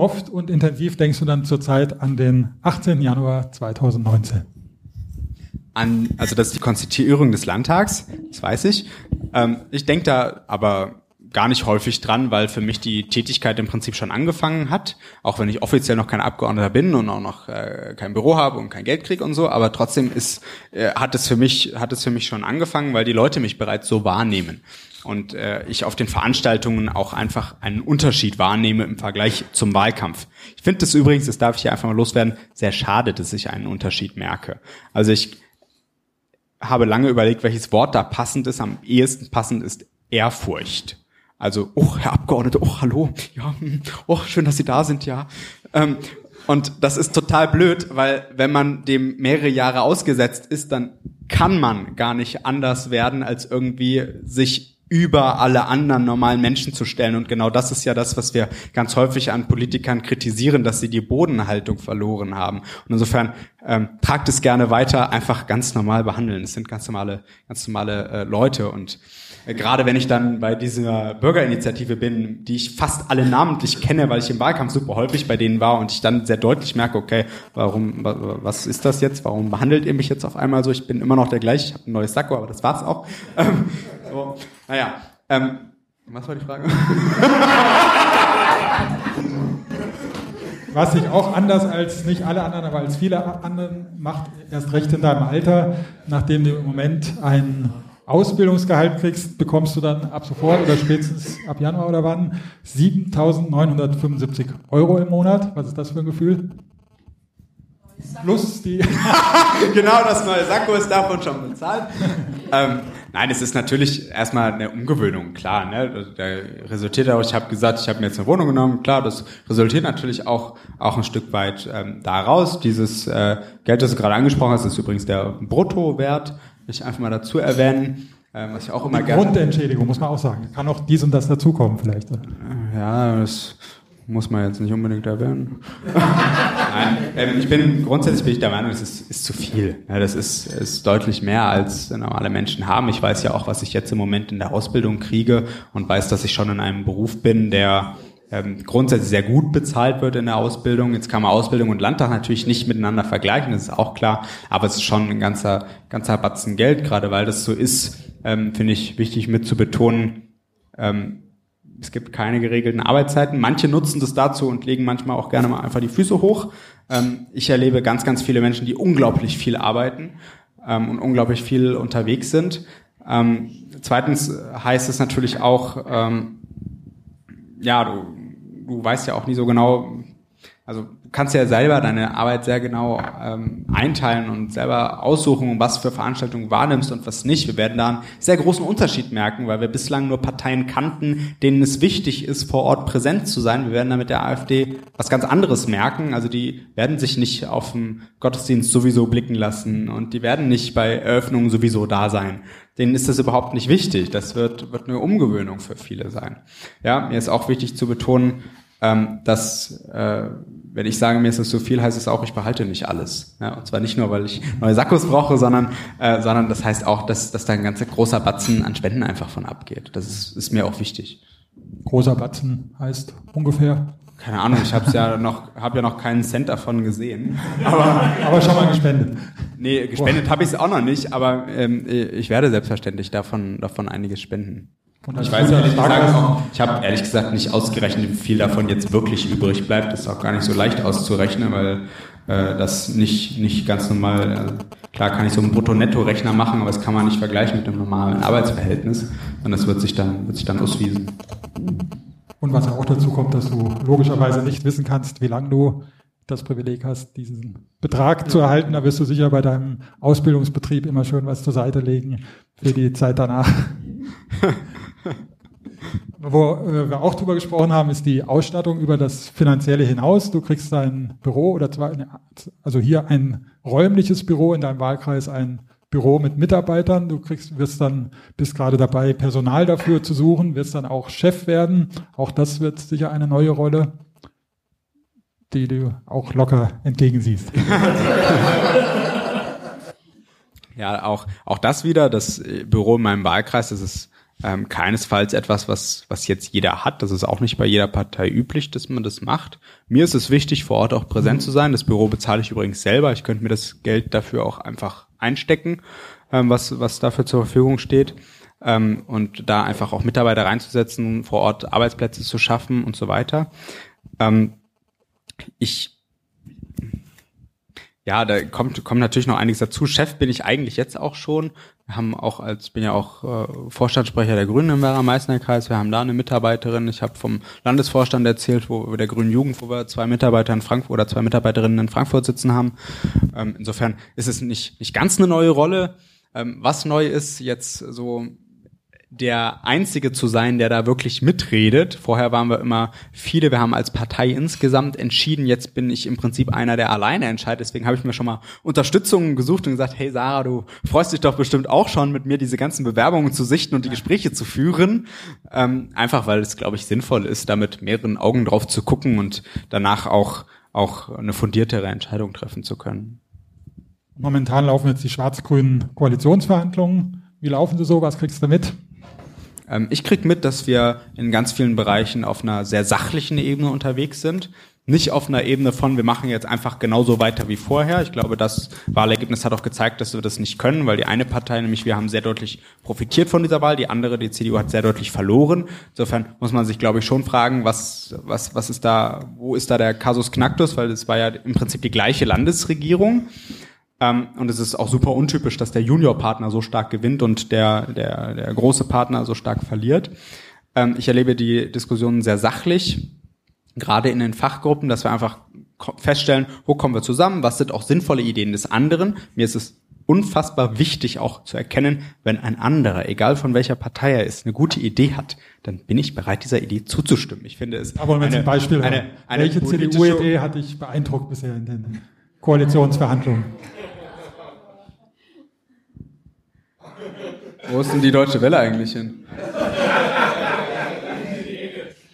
Oft und intensiv denkst du dann zurzeit an den 18. Januar 2019? An, also das ist die Konstituierung des Landtags, das weiß ich. Ähm, ich denke da aber gar nicht häufig dran, weil für mich die Tätigkeit im Prinzip schon angefangen hat, auch wenn ich offiziell noch kein Abgeordneter bin und auch noch äh, kein Büro habe und kein Geld kriege und so, aber trotzdem ist äh, hat es für mich hat es für mich schon angefangen, weil die Leute mich bereits so wahrnehmen und äh, ich auf den Veranstaltungen auch einfach einen Unterschied wahrnehme im Vergleich zum Wahlkampf. Ich finde das übrigens, das darf ich hier einfach mal loswerden, sehr schade, dass ich einen Unterschied merke. Also ich habe lange überlegt, welches Wort da passend ist. Am ehesten passend ist Ehrfurcht. Also, oh, Herr Abgeordneter, oh, hallo, ja, <laughs> oh, schön, dass Sie da sind, ja. Ähm, und das ist total blöd, weil wenn man dem mehrere Jahre ausgesetzt ist, dann kann man gar nicht anders werden, als irgendwie sich über alle anderen normalen Menschen zu stellen. Und genau das ist ja das, was wir ganz häufig an Politikern kritisieren, dass sie die Bodenhaltung verloren haben. Und insofern ähm, tragt es gerne weiter, einfach ganz normal behandeln. Es sind ganz normale, ganz normale äh, Leute und äh, Gerade wenn ich dann bei dieser Bürgerinitiative bin, die ich fast alle namentlich kenne, weil ich im Wahlkampf super häufig bei denen war und ich dann sehr deutlich merke, okay, warum, was ist das jetzt? Warum behandelt ihr mich jetzt auf einmal so? Ich bin immer noch der gleiche, ich habe ein neues Sakko, aber das war's auch. Ähm, so, naja, ähm, was war die Frage? Was sich auch anders als nicht alle anderen, aber als viele anderen macht, erst recht in deinem Alter, nachdem du im Moment ein Ausbildungsgehalt kriegst, bekommst du dann ab sofort oder spätestens ab Januar oder wann 7.975 Euro im Monat. Was ist das für ein Gefühl? Plus die. <laughs> genau, das neue Sakko ist davon schon bezahlt. ähm, nein, es ist natürlich erstmal eine Umgewöhnung, klar. Ne? Da resultiert auch, ich habe gesagt, ich habe mir jetzt eine Wohnung genommen, klar, das resultiert natürlich auch, auch ein Stück weit ähm, daraus. Dieses äh, Geld, das du gerade angesprochen hast, ist übrigens der Bruttowert, ich einfach mal dazu erwähnen. Ähm, was ich auch immer die gerne. Grundentschädigung, muss man auch sagen. Kann auch dies und das dazukommen, vielleicht. Oder? Ja, das muss man jetzt nicht unbedingt erwähnen. <laughs> Nein, ähm, ich bin grundsätzlich bin ich der Meinung, es ist, ist zu viel. Ja, das ist, ist deutlich mehr, als normale Menschen haben. Ich weiß ja auch, was ich jetzt im Moment in der Ausbildung kriege und weiß, dass ich schon in einem Beruf bin, der ähm, grundsätzlich sehr gut bezahlt wird in der Ausbildung. Jetzt kann man Ausbildung und Landtag natürlich nicht miteinander vergleichen, das ist auch klar, aber es ist schon ein ganzer, ganzer Batzen Geld, gerade weil das so ist, ähm, finde ich wichtig mit zu betonen, ähm, es gibt keine geregelten Arbeitszeiten. Manche nutzen das dazu und legen manchmal auch gerne mal einfach die Füße hoch. Ähm, ich erlebe ganz, ganz viele Menschen, die unglaublich viel arbeiten ähm, und unglaublich viel unterwegs sind. Ähm, zweitens heißt es natürlich auch, ähm, ja, du, du weißt ja auch nie so genau, also du kannst ja selber deine Arbeit sehr genau ähm, einteilen und selber aussuchen, was für Veranstaltungen wahrnimmst und was nicht. Wir werden da einen sehr großen Unterschied merken, weil wir bislang nur Parteien kannten, denen es wichtig ist, vor Ort präsent zu sein. Wir werden da mit der AfD was ganz anderes merken. Also die werden sich nicht auf dem Gottesdienst sowieso blicken lassen und die werden nicht bei Eröffnungen sowieso da sein. Denen ist das überhaupt nicht wichtig. Das wird, wird eine Umgewöhnung für viele sein. Ja, mir ist auch wichtig zu betonen, ähm, dass äh, wenn ich sage, mir ist das zu viel, heißt es auch, ich behalte nicht alles. Ja, und zwar nicht nur, weil ich neue Sakkos brauche, sondern, äh, sondern das heißt auch, dass, dass da ein ganzer großer Batzen an Spenden einfach von abgeht. Das ist, ist mir auch wichtig. Großer Batzen heißt ungefähr. Keine Ahnung, ich habe ja noch, habe ja noch keinen Cent davon gesehen. <laughs> Aber, aber schon mal gespendet. Nee, gespendet habe ich es auch noch nicht, aber ähm, ich werde selbstverständlich davon, davon einiges spenden. Ich weiß ehrlich gesagt auch, ich habe ehrlich gesagt nicht ausgerechnet, wie viel davon jetzt wirklich übrig bleibt. Das ist auch gar nicht so leicht auszurechnen, weil äh, das nicht, nicht ganz normal, also klar kann ich so einen Brutto-Netto-Rechner machen, aber das kann man nicht vergleichen mit einem normalen Arbeitsverhältnis. Und das wird sich dann, wird sich dann auswiesen. Und was auch dazu kommt, dass du logischerweise nicht wissen kannst, wie lange du das Privileg hast, diesen Betrag zu erhalten, da wirst du sicher bei deinem Ausbildungsbetrieb immer schön was zur Seite legen für die Zeit danach. <laughs> <laughs> Wo äh, wir auch drüber gesprochen haben, ist die Ausstattung über das Finanzielle hinaus. Du kriegst dein Büro oder zwar, also hier ein räumliches Büro in deinem Wahlkreis, ein Büro mit Mitarbeitern. Du kriegst, wirst dann, bist gerade dabei, Personal dafür zu suchen, wirst dann auch Chef werden. Auch das wird sicher eine neue Rolle, die du auch locker entgegensiehst. <laughs> Ja, auch, auch das wieder, das Büro in meinem Wahlkreis, das ist ähm, keinesfalls etwas, was, was jetzt jeder hat. Das ist auch nicht bei jeder Partei üblich, dass man das macht. Mir ist es wichtig, vor Ort auch präsent zu sein. Das Büro bezahle ich übrigens selber. Ich könnte mir das Geld dafür auch einfach einstecken, ähm, was, was dafür zur Verfügung steht. Ähm, und da einfach auch Mitarbeiter reinzusetzen, vor Ort Arbeitsplätze zu schaffen und so weiter. Ähm, ich ja, da kommt, kommt natürlich noch einiges dazu. Chef bin ich eigentlich jetzt auch schon. Wir haben auch als, bin ja auch äh, Vorstandssprecher der Grünen im Werra-Meißner-Kreis. Wir haben da eine Mitarbeiterin. Ich habe vom Landesvorstand erzählt, wo der Grünen Jugend, wo wir zwei Mitarbeiter in Frankfurt oder zwei Mitarbeiterinnen in Frankfurt sitzen haben. Ähm, insofern ist es nicht, nicht ganz eine neue Rolle. Ähm, was neu ist jetzt so der Einzige zu sein, der da wirklich mitredet. Vorher waren wir immer viele, wir haben als Partei insgesamt entschieden, jetzt bin ich im Prinzip einer, der alleine entscheidet. Deswegen habe ich mir schon mal Unterstützung gesucht und gesagt, hey Sarah, du freust dich doch bestimmt auch schon, mit mir diese ganzen Bewerbungen zu sichten und die Gespräche zu führen. Ähm, einfach weil es, glaube ich, sinnvoll ist, da mit mehreren Augen drauf zu gucken und danach auch, auch eine fundiertere Entscheidung treffen zu können. Momentan laufen jetzt die schwarz-grünen Koalitionsverhandlungen. Wie laufen sie so? Was kriegst du mit? Ähm, ich krieg mit, dass wir in ganz vielen Bereichen auf einer sehr sachlichen Ebene unterwegs sind. Nicht auf einer Ebene von, wir machen jetzt einfach genauso weiter wie vorher. Ich glaube, das Wahlergebnis hat auch gezeigt, dass wir das nicht können, weil die eine Partei, nämlich wir haben sehr deutlich profitiert von dieser Wahl, die andere, die CDU, hat sehr deutlich verloren. Insofern muss man sich, glaube ich, schon fragen, was, was, was ist da, wo ist da der Kasus Knacktus, weil es war ja im Prinzip die gleiche Landesregierung. Ähm, und es ist auch super untypisch, dass der Juniorpartner so stark gewinnt und der, der, der große Partner so stark verliert. Ähm, ich erlebe die Diskussionen sehr sachlich, gerade in den Fachgruppen, dass wir einfach feststellen, wo kommen wir zusammen, was sind auch sinnvolle Ideen des anderen. Mir ist es unfassbar wichtig auch zu erkennen, wenn ein anderer, egal von welcher Partei er ist, eine gute Idee hat, dann bin ich bereit, dieser Idee zuzustimmen. Ich finde es Aber wenn Sie ein Beispiel eine, haben, eine welche CDU-Idee hat dich beeindruckt bisher in den Koalitionsverhandlungen? Wo ist denn die Deutsche Welle eigentlich hin?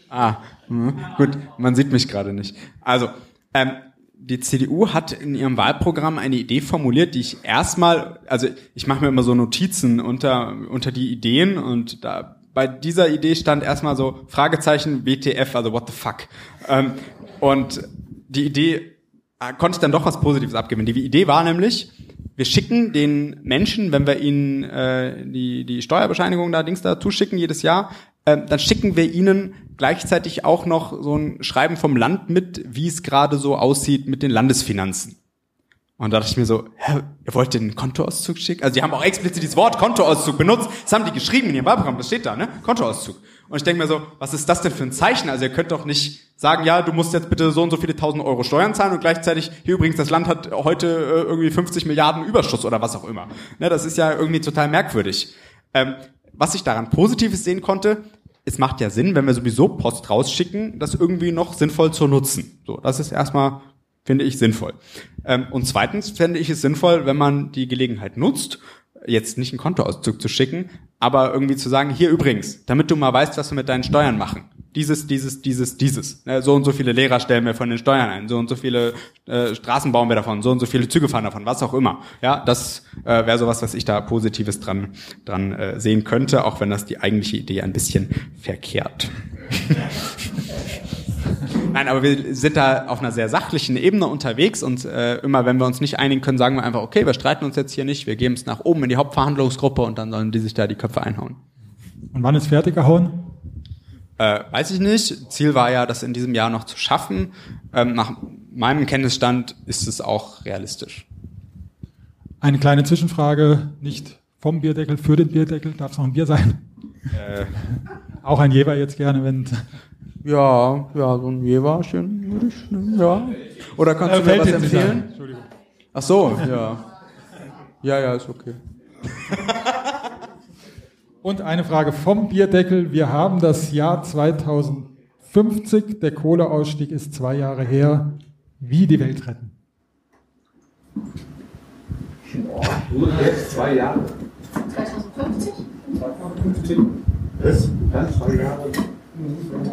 ah, hm, gut, man sieht mich gerade nicht. Also, ähm, die CDU hat in ihrem Wahlprogramm eine Idee formuliert, die ich erstmal, also ich mache mir immer so Notizen unter, unter die Ideen und da bei dieser Idee stand erstmal so Fragezeichen WTF, also what the fuck. Ähm, und die Idee äh, konnte ich dann doch was Positives abgewinnen. Die Idee war nämlich, wir schicken den Menschen, wenn wir ihnen äh, die, die Steuerbescheinigung da, Dings da zuschicken jedes Jahr, äh, dann schicken wir ihnen gleichzeitig auch noch so ein Schreiben vom Land mit, wie es gerade so aussieht mit den Landesfinanzen. Und da dachte ich mir so, hä, ihr wollt den Kontoauszug schicken? Also die haben auch explizit dieses Wort Kontoauszug benutzt. Das haben die geschrieben in ihrem Wahlprogramm, das steht da, ne? Kontoauszug. Und ich denke mir so, was ist das denn für ein Zeichen? Also ihr könnt doch nicht sagen, ja, du musst jetzt bitte so und so viele tausend Euro Steuern zahlen und gleichzeitig, hier übrigens, das Land hat heute äh, irgendwie 50 Milliarden Überschuss oder was auch immer. Ne, das ist ja irgendwie total merkwürdig. Ähm, was ich daran Positives sehen konnte, es macht ja Sinn, wenn wir sowieso Post rausschicken, das irgendwie noch sinnvoll zu nutzen. So, das ist erstmal, finde ich, sinnvoll. Ähm, und zweitens fände ich es sinnvoll, wenn man die Gelegenheit nutzt, jetzt nicht einen Kontoauszug zu schicken, aber irgendwie zu sagen, hier übrigens, damit du mal weißt, was wir mit deinen Steuern machen. Dieses, dieses, dieses, dieses. Ne, So und so viele Lehrer stellen wir von den Steuern ein, so und so viele äh, Straßen bauen wir davon, so und so viele Züge fahren davon, was auch immer. Ja, das äh, wäre sowas, was ich da Positives dran, dran äh, sehen könnte, auch wenn das die eigentliche Idee ein bisschen verkehrt. <laughs> Nein, aber wir sind da auf einer sehr sachlichen Ebene unterwegs und äh, immer, wenn wir uns nicht einigen können, sagen wir einfach, okay, wir streiten uns jetzt hier nicht, wir geben es nach oben in die Hauptverhandlungsgruppe und dann sollen die sich da die Köpfe einhauen. Und wann ist fertig gehauen? Äh, weiß ich nicht. Ziel war ja, das in diesem Jahr noch zu schaffen. Ähm, nach meinem Kenntnisstand ist es auch realistisch. Eine kleine Zwischenfrage, nicht vom Bierdeckel für den Bierdeckel, darf es noch ein Bier sein? Äh, Auch ein Jever jetzt gerne, wenn ja, ja, so ein Jeverchen würde ich, nehmen, ja. Oder kannst du mir was empfehlen? Entschuldigung. Ach so, ja. Ja, ja, ist okay. Und eine Frage vom Bierdeckel. Wir haben das Jahr 2050. Der Kohleausstieg ist zwei Jahre her. Wie die Welt retten? Nur jetzt zwei Jahre. 2050? 2050. Das, dann zwei Jahre.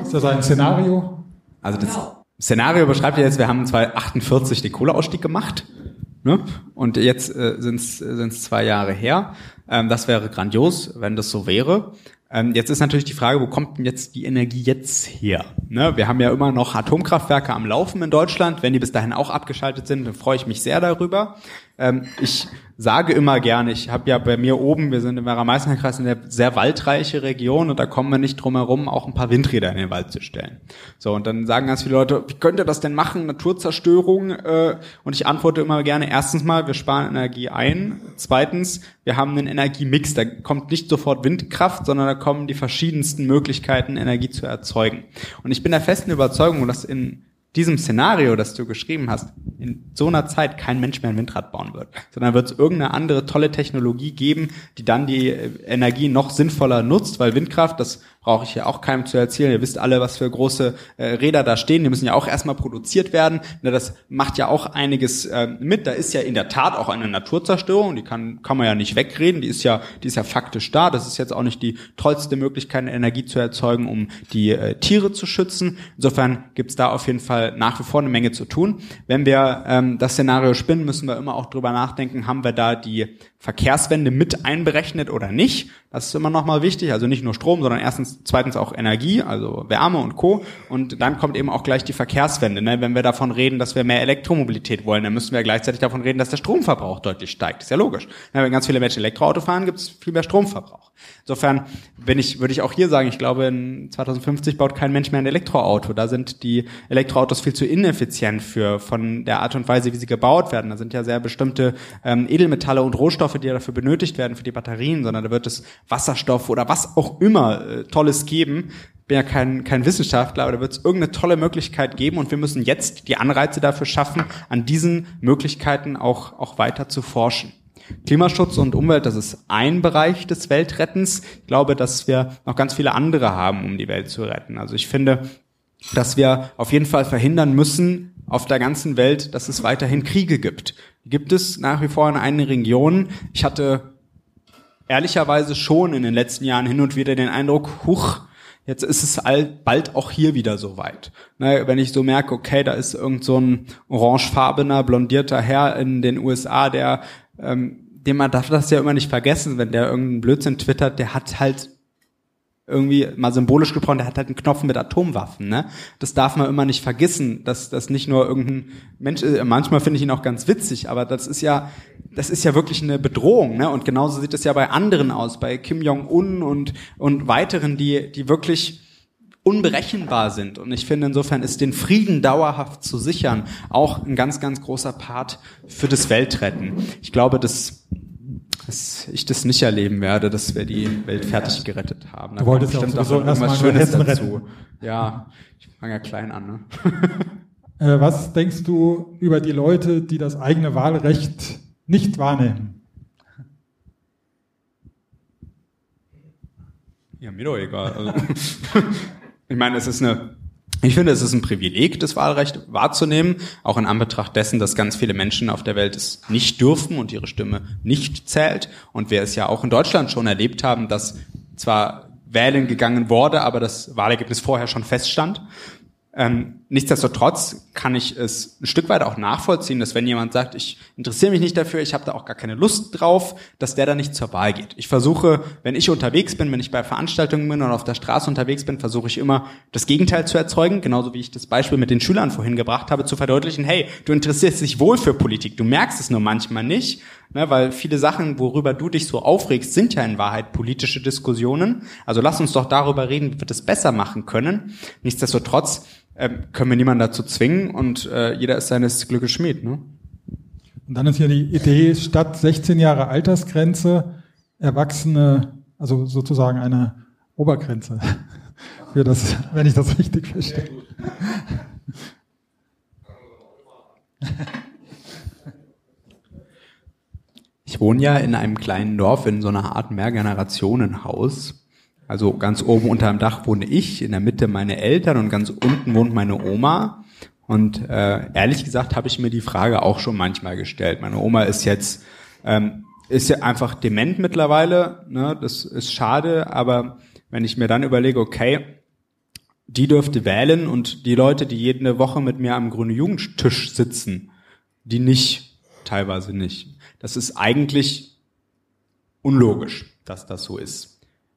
Ist das ein Szenario? Also das Szenario beschreibt ja jetzt, wir haben 2048 den Kohleausstieg gemacht. Ne? Und jetzt äh, sind es zwei Jahre her. Ähm, das wäre grandios, wenn das so wäre. Ähm, jetzt ist natürlich die Frage, wo kommt denn jetzt die Energie jetzt her? Ne? Wir haben ja immer noch Atomkraftwerke am Laufen in Deutschland. Wenn die bis dahin auch abgeschaltet sind, dann freue ich mich sehr darüber. Ähm, ich sage immer gerne, ich habe ja bei mir oben, wir sind im Werra-Meißner-Kreis eine sehr waldreiche Region und da kommen wir nicht drum herum, auch ein paar Windräder in den Wald zu stellen. So, und dann sagen ganz viele Leute, wie könnt ihr das denn machen, Naturzerstörung? Äh, und ich antworte immer gerne, erstens mal, wir sparen Energie ein. Zweitens, wir haben einen Energiemix. Da kommt nicht sofort Windkraft, sondern da kommen die verschiedensten Möglichkeiten, Energie zu erzeugen. Und ich bin der festen Überzeugung, dass in diesem Szenario, das du geschrieben hast, in so einer Zeit kein Mensch mehr ein Windrad bauen wird, sondern wird es irgendeine andere tolle Technologie geben, die dann die Energie noch sinnvoller nutzt, weil Windkraft, das brauche ich ja auch keinem zu erzählen, ihr wisst alle, was für große äh, Räder da stehen, die müssen ja auch erstmal produziert werden, Na, das macht ja auch einiges äh, mit, da ist ja in der Tat auch eine Naturzerstörung, die kann, kann man ja nicht wegreden, die ist ja, die ist ja faktisch da, das ist jetzt auch nicht die tollste Möglichkeit, Energie zu erzeugen, um die äh, Tiere zu schützen, insofern gibt's da auf jeden Fall nach wie vor eine Menge zu tun. Wenn wir ähm, das Szenario spinnen, müssen wir immer auch drüber nachdenken, haben wir da die Verkehrswende mit einberechnet oder nicht. Das ist immer noch mal wichtig. Also nicht nur Strom, sondern erstens erstens, zweitens auch Energie, also Wärme und Co. Und dann kommt eben auch gleich die Verkehrswende. Ne? Wenn wir davon reden, dass wir mehr Elektromobilität wollen, dann müssen wir gleichzeitig davon reden, dass der Stromverbrauch deutlich steigt. Ist ja logisch. Ne? Wenn ganz viele Menschen Elektroauto fahren, gibt es viel mehr Stromverbrauch. Insofern bin ich, würde ich auch hier sagen, ich glaube, in 2050 baut kein Mensch mehr ein Elektroauto. Da sind die Elektroautos viel zu ineffizient für von der Art und Weise, wie sie gebaut werden. Da sind ja sehr bestimmte ähm, Edelmetalle und Rohstoffe, die dafür benötigt werden für die Batterien, sondern da wird es Wasserstoff oder was auch immer äh, Tolles geben. Bin ja kein, kein Wissenschaftler, aber da wird es irgendeine tolle Möglichkeit geben und wir müssen jetzt die Anreize dafür schaffen, an diesen Möglichkeiten auch, auch weiter zu forschen. Klimaschutz und Umwelt, das ist ein Bereich des Weltrettens. Ich glaube, dass wir noch ganz viele andere haben, um die Welt zu retten. Also ich finde, dass wir auf jeden Fall verhindern müssen auf der ganzen Welt, dass es weiterhin Kriege gibt. Gibt es nach wie vor in einigen Regionen. Ich hatte ehrlicherweise schon in den letzten Jahren hin und wieder den Eindruck, huch, jetzt ist es bald auch hier wieder so weit. Ne, wenn ich so merke, okay, da ist irgend so ein orangefarbener, blondierter Herr in den USA, der ähm, dem man darf das ja immer nicht vergessen, wenn der irgendeinen Blödsinn twittert, der hat halt irgendwie mal symbolisch gesprochen, der hat halt einen Knopf mit Atomwaffen, ne? Das darf man immer nicht vergessen, dass das nicht nur irgendein Mensch ist. Manchmal finde ich ihn auch ganz witzig, aber das ist ja, das ist ja wirklich eine Bedrohung, ne? Und genauso sieht es ja bei anderen aus, bei Kim Jong Un und und weiteren, die die wirklich unberechenbar sind. Und ich finde, insofern ist den Frieden dauerhaft zu sichern auch ein ganz, ganz großer Part für das Weltretten. Ich glaube, dass, dass ich das nicht erleben werde, dass wir die Welt fertig gerettet haben. Da du wolltest ja auch sowieso erstmal Schönes dazu. Retten. Ja, ich fange ja klein an. Ne? <laughs> Äh, was denkst du über die Leute, die das eigene Wahlrecht nicht wahrnehmen? Ja, mir doch egal. Also, <laughs> Ich meine, es ist eine ich finde, es ist ein Privileg, das Wahlrecht wahrzunehmen, auch in Anbetracht dessen, dass ganz viele Menschen auf der Welt es nicht dürfen und ihre Stimme nicht zählt. Und wir es ja auch in Deutschland schon erlebt haben, dass zwar wählen gegangen wurde, aber das Wahlergebnis vorher schon feststand. Ähm, nichtsdestotrotz kann ich es ein Stück weit auch nachvollziehen, dass wenn jemand sagt, ich interessiere mich nicht dafür, ich habe da auch gar keine Lust drauf, dass der da nicht zur Wahl geht. Ich versuche, wenn ich unterwegs bin, wenn ich bei Veranstaltungen bin und auf der Straße unterwegs bin, versuche ich immer das Gegenteil zu erzeugen, genauso wie ich das Beispiel mit den Schülern vorhin gebracht habe, zu verdeutlichen, hey, du interessierst dich wohl für Politik, du merkst es nur manchmal nicht, ne, weil viele Sachen, worüber du dich so aufregst, sind ja in Wahrheit politische Diskussionen. Also lass uns doch darüber reden, wie wir das besser machen können. Nichtsdestotrotz ähm, können wir niemanden dazu zwingen und äh, jeder ist seines Glückes Schmied. Ne? Und dann ist ja die Idee, statt 16 Jahre Altersgrenze, Erwachsene, also sozusagen eine Obergrenze. <laughs> Für das, wenn ich das richtig verstehe. Ich wohne ja in einem kleinen Dorf in so einer Art Mehrgenerationenhaus also ganz oben unter dem Dach wohne ich, in der Mitte meine Eltern und ganz unten wohnt meine Oma. Und äh, ehrlich gesagt habe ich mir die Frage auch schon manchmal gestellt. Meine Oma ist jetzt ähm, ist ja einfach dement mittlerweile. Ne? Das ist schade, aber wenn ich mir dann überlege, okay, die dürfte wählen und die Leute, die jede Woche mit mir am grünen Jugendtisch sitzen, die nicht, teilweise nicht. Das ist eigentlich unlogisch, dass das so ist.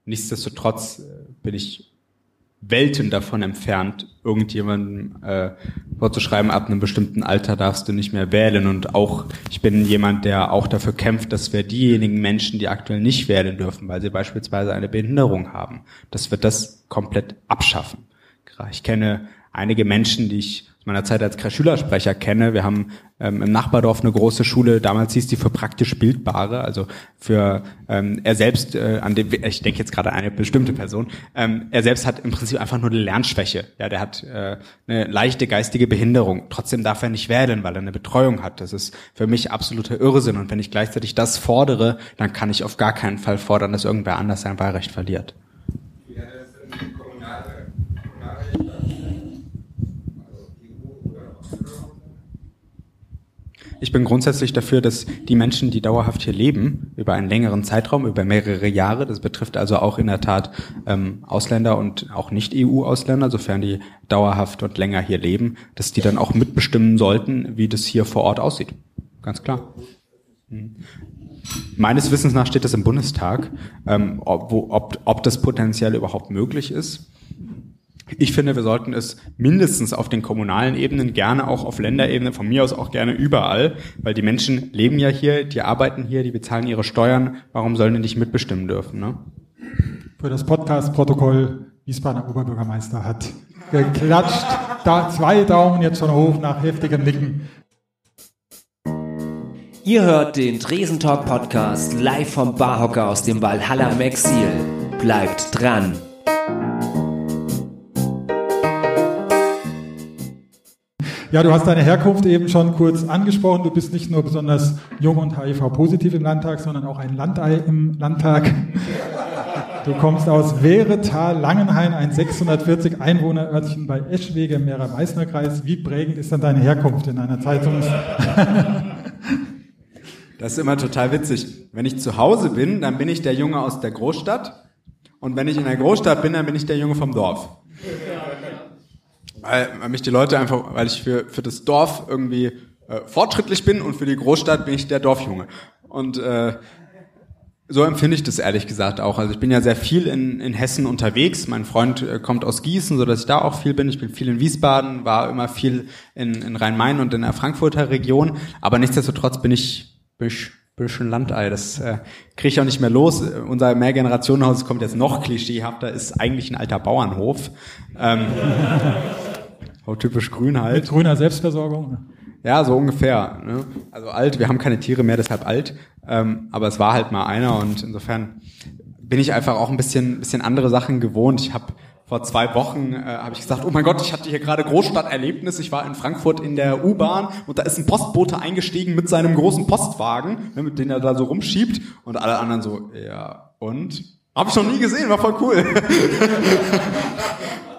Nichtsdestotrotz äh, bin ich Welten davon entfernt, irgendjemandem äh, vorzuschreiben, ab einem bestimmten Alter darfst du nicht mehr wählen. Und auch, ich bin jemand, der auch dafür kämpft, dass wir diejenigen Menschen, die aktuell nicht wählen dürfen, weil sie beispielsweise eine Behinderung haben, dass wir das komplett abschaffen. Ich kenne einige Menschen, die ich meiner Zeit als Schülersprecher kenne. Wir haben ähm, im Nachbardorf eine große Schule, damals hieß die für praktisch Bildbare, also für ähm, er selbst, äh, an dem, ich denke jetzt gerade an eine bestimmte Person, ähm, er selbst hat im Prinzip einfach nur eine Lernschwäche. Ja, der hat äh, eine leichte geistige Behinderung. Trotzdem darf er nicht wählen, weil er eine Betreuung hat. Das ist für mich absoluter Irrsinn. Und wenn ich gleichzeitig das fordere, dann kann ich auf gar keinen Fall fordern, dass irgendwer anders sein Wahlrecht verliert. Ich bin grundsätzlich dafür, dass die Menschen, die dauerhaft hier leben, über einen längeren Zeitraum, über mehrere Jahre, das betrifft also auch in der Tat ähm, Ausländer und auch Nicht-EU-Ausländer, sofern die dauerhaft und länger hier leben, dass die dann auch mitbestimmen sollten, wie das hier vor Ort aussieht. Ganz klar. Mhm. meines Wissens nach steht das im Bundestag, ähm, ob, wo, ob, ob das potenziell überhaupt möglich ist. Ich finde, wir sollten es mindestens auf den kommunalen Ebenen, gerne auch auf Länderebene, von mir aus auch gerne überall, weil die Menschen leben ja hier, die arbeiten hier, die bezahlen ihre Steuern. Warum sollen die nicht mitbestimmen dürfen? Ne? Für das Podcast-Protokoll Wiesbadener Oberbürgermeister hat geklatscht. Da zwei Daumen jetzt schon hoch nach heftigem Nicken. Ihr hört den Tresentalk Podcast live vom Barhocker aus dem Valhalla im Exil. Bleibt dran. Ja, du hast deine Herkunft eben schon kurz angesprochen. Du bist nicht nur besonders jung und HIV-positiv im Landtag, sondern auch ein Landei im Landtag. Du kommst aus Wehretal, Langenhain, ein 640 Einwohnerörtchen bei Eschwege im Mehrer-Meißner-Kreis. Wie prägend ist dann deine Herkunft in einer Zeitung? <laughs> Das ist immer total witzig. Wenn ich zu Hause bin, dann bin ich der Junge aus der Großstadt. Und wenn ich in der Großstadt bin, dann bin ich der Junge vom Dorf. Weil, weil mich die Leute einfach, weil ich für, für das Dorf irgendwie äh, fortschrittlich bin und für die Großstadt bin ich der Dorfjunge. Und äh, so empfinde ich das ehrlich gesagt auch. Also ich bin ja sehr viel in, in Hessen unterwegs. Mein Freund äh, kommt aus Gießen, so dass ich da auch viel bin. Ich bin viel in Wiesbaden, war immer viel in, in Rhein-Main und in der Frankfurter Region. Aber nichtsdestotrotz bin ich, bin ich, schon Landei. Das äh, kriege ich auch nicht mehr los. Unser Mehrgenerationenhaus kommt jetzt noch klischeehafter, ist eigentlich ein alter Bauernhof. Ähm, Oh, typisch grün halt. Mit grüner Selbstversorgung. Ja, so ungefähr. Ne? Also alt, wir haben keine Tiere mehr, deshalb alt. Ähm, aber es war halt mal einer und insofern bin ich einfach auch ein bisschen, bisschen andere Sachen gewohnt. Ich habe vor zwei Wochen äh, habe ich gesagt, oh mein Gott, ich hatte hier gerade Großstadterlebnis. Ich war in Frankfurt in der U-Bahn und da ist ein Postbote eingestiegen mit seinem großen Postwagen, ne, mit dem er da so rumschiebt und alle anderen so, ja und? Habe ich noch nie gesehen, war voll cool. <laughs>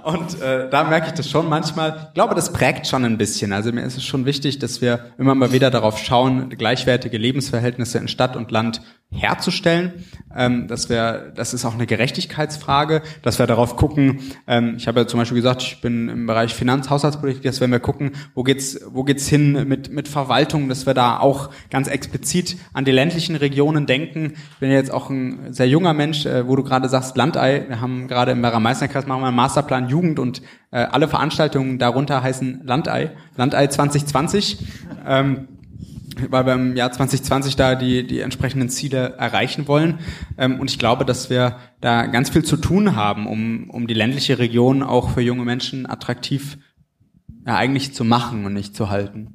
Und äh, da merke ich das schon manchmal. Ich glaube, das prägt schon ein bisschen. Also mir ist es schon wichtig, dass wir immer mal wieder darauf schauen, gleichwertige Lebensverhältnisse in Stadt und Land herzustellen. Ähm, dass wir, das ist auch eine Gerechtigkeitsfrage, dass wir darauf gucken. Ähm, ich habe ja zum Beispiel gesagt, ich bin im Bereich Finanz, Haushaltspolitik, dass wir gucken, wo geht's, wo geht's hin mit mit Verwaltung, dass wir da auch ganz explizit an die ländlichen Regionen denken. Ich bin jetzt auch ein sehr junger Mensch, äh, wo du gerade sagst Landei. Wir haben gerade im Werra-Meißner-Kreis machen wir einen Masterplan Jugend und äh, alle Veranstaltungen darunter heißen Landei, Landei 2020. Ähm, weil wir im Jahr 2020 da die, die entsprechenden Ziele erreichen wollen. Ähm, und ich glaube, dass wir da ganz viel zu tun haben, um, um die ländliche Region auch für junge Menschen attraktiv ja, eigentlich zu machen und nicht zu halten.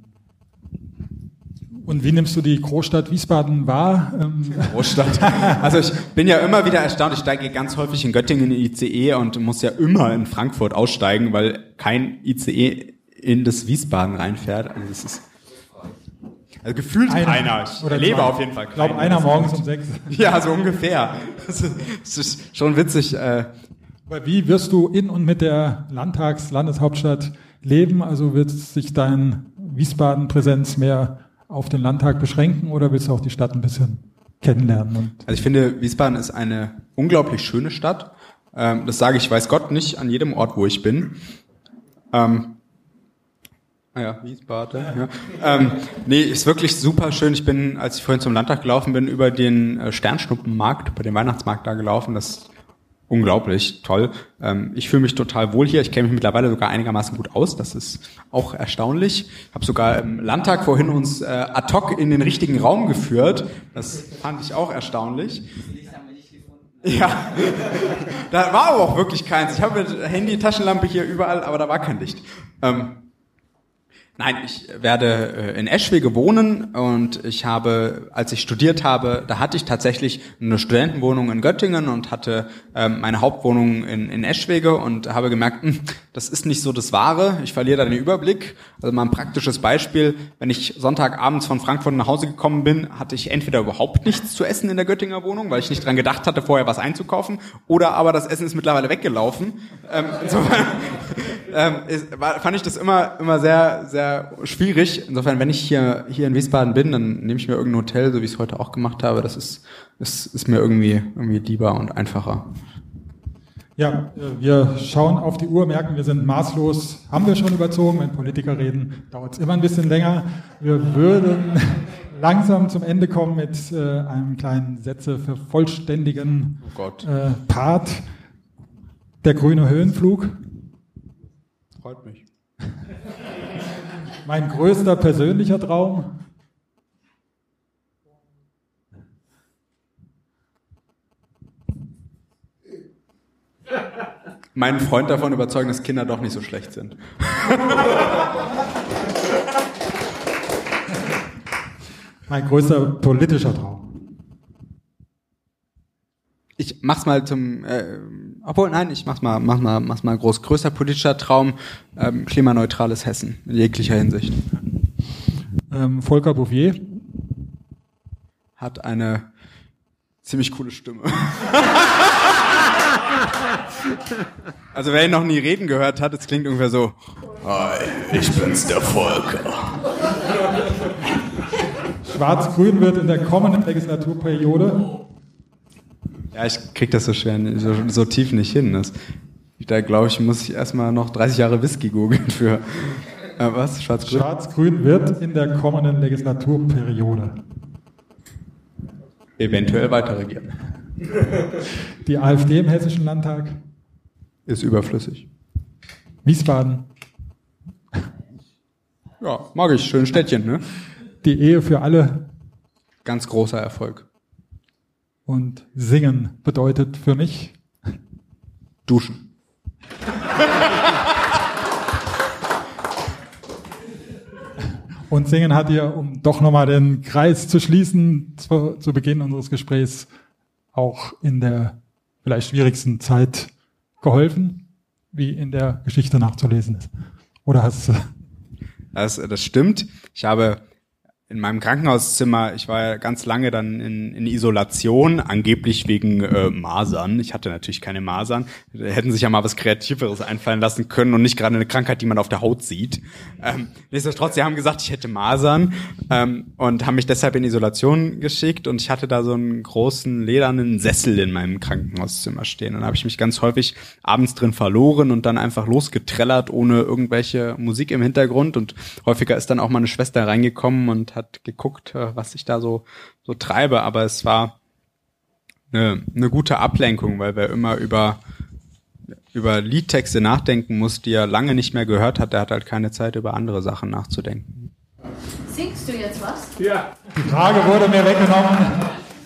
Und wie nimmst du die Großstadt Wiesbaden wahr? Ähm, Großstadt. <laughs> Also ich bin ja immer wieder erstaunt. Ich steige ganz häufig in Göttingen in ICE und muss ja immer in Frankfurt aussteigen, weil kein ICE in das Wiesbaden reinfährt. Also das ist also gefühlt einer. keiner. Ich oder lebe zwei. auf jeden Fall. Ich glaube, einer morgens um sechs. <laughs> Ja, so ungefähr. Das ist, das ist schon witzig. Äh. Aber wie wirst du in und mit der Landtags-, Landeshauptstadt leben? Also wird sich dein Wiesbaden-Präsenz mehr auf den Landtag beschränken oder willst du auch die Stadt ein bisschen kennenlernen? also ich finde, Wiesbaden ist eine unglaublich schöne Stadt. Ähm, das sage ich, weiß Gott, nicht an jedem Ort, wo ich bin. Ähm, ja, Wiesbaden. Ja. Ähm, nee, ist wirklich super schön. Ich bin, als ich vorhin zum Landtag gelaufen bin, über den äh, Sternschnuppenmarkt, über den Weihnachtsmarkt da gelaufen. Das ist unglaublich toll. Ähm, ich fühle mich total wohl hier. Ich kenne mich mittlerweile sogar einigermaßen gut aus. Das ist auch erstaunlich. Ich habe sogar im Landtag vorhin uns äh, ad hoc in den richtigen Raum geführt. Das fand ich auch erstaunlich. Ja, da war aber auch wirklich keins. Ich habe Handy, Taschenlampe hier überall, aber da war kein Licht. Ähm, Nein, ich werde äh, in Eschwege wohnen und ich habe, als ich studiert habe, da hatte ich tatsächlich eine Studentenwohnung in Göttingen und hatte ähm, meine Hauptwohnung in, in Eschwege und habe gemerkt, hm, das ist nicht so das Wahre, ich verliere da den Überblick. Also mal ein praktisches Beispiel, wenn ich Sonntagabends von Frankfurt nach Hause gekommen bin, hatte ich entweder überhaupt nichts zu essen in der Göttinger Wohnung, weil ich nicht dran gedacht hatte, vorher was einzukaufen, oder aber das Essen ist mittlerweile weggelaufen. Ähm, insofern <laughs> ähm, fand ich das immer, immer sehr, sehr sehr schwierig. Insofern, wenn ich hier, hier in Wiesbaden bin, dann nehme ich mir irgendein Hotel, so wie ich es heute auch gemacht habe. Das ist, das ist mir irgendwie, irgendwie lieber und einfacher. Ja, wir schauen auf die Uhr, merken, wir sind maßlos, haben wir schon überzogen. Wenn Politiker reden, dauert es immer ein bisschen länger. Wir würden, <laughs> langsam zum Ende kommen mit äh, einem kleinen Sätze vervollständigen Oh äh, Part. Der grüne Höhenflug. Freut mich. <laughs> Mein größter persönlicher Traum. Meinen Freund davon überzeugen, dass Kinder doch nicht so schlecht sind. Mein größter politischer Traum. Ich mach's mal zum, äh, obwohl nein, ich mach's mal, mach mal, mach's mal groß. Größter politischer Traum, ähm, klimaneutrales Hessen in jeglicher Hinsicht. Ähm, Volker Bouffier. Hat eine ziemlich coole Stimme. <laughs> also wer ihn noch nie reden gehört hat, es klingt ungefähr so. Hi, ich bin's der Volker. Schwarz-Grün wird in der kommenden Legislaturperiode. Ja, ich krieg das so schwer, so, so tief nicht hin. Das, da glaube ich, muss ich erstmal noch 30 Jahre Whisky googeln für. Äh, was? Schwarz-Grün? Schwarz-Grün wird in der kommenden Legislaturperiode. Eventuell weiter regieren. Die AfD im Hessischen Landtag. Ist überflüssig. Wiesbaden. Ja, mag ich. Schönes Städtchen, ne? Die Ehe für alle. Ganz großer Erfolg. Und singen bedeutet für mich Duschen. Und Singen hat dir, um doch nochmal den Kreis zu schließen, zu, zu Beginn unseres Gesprächs auch in der vielleicht schwierigsten Zeit geholfen, wie in der Geschichte nachzulesen ist. Oder hast du Das, das stimmt. Ich habe in meinem Krankenhauszimmer, ich war ja ganz lange dann in, in Isolation, angeblich wegen äh, Masern. Ich hatte natürlich keine Masern. Da hätten sich ja mal was Kreativeres einfallen lassen können und nicht gerade eine Krankheit, die man auf der Haut sieht. Ähm, nichtsdestotrotz, sie haben gesagt, ich hätte Masern ähm, und haben mich deshalb in Isolation geschickt und ich hatte da so einen großen ledernen Sessel in meinem Krankenhauszimmer stehen. Und da habe ich mich ganz häufig abends drin verloren und dann einfach losgetrellert, ohne irgendwelche Musik im Hintergrund. Und häufiger ist dann auch meine Schwester reingekommen und hat geguckt, äh, was ich da so, so treibe. Aber es war eine, eine gute Ablenkung, weil wir immer über, über Liedtexte nachdenken muss, die er lange nicht mehr gehört hat. Er hat halt keine Zeit, über andere Sachen nachzudenken. Singst du jetzt was? Ja. Die Frage wurde mir weggenommen.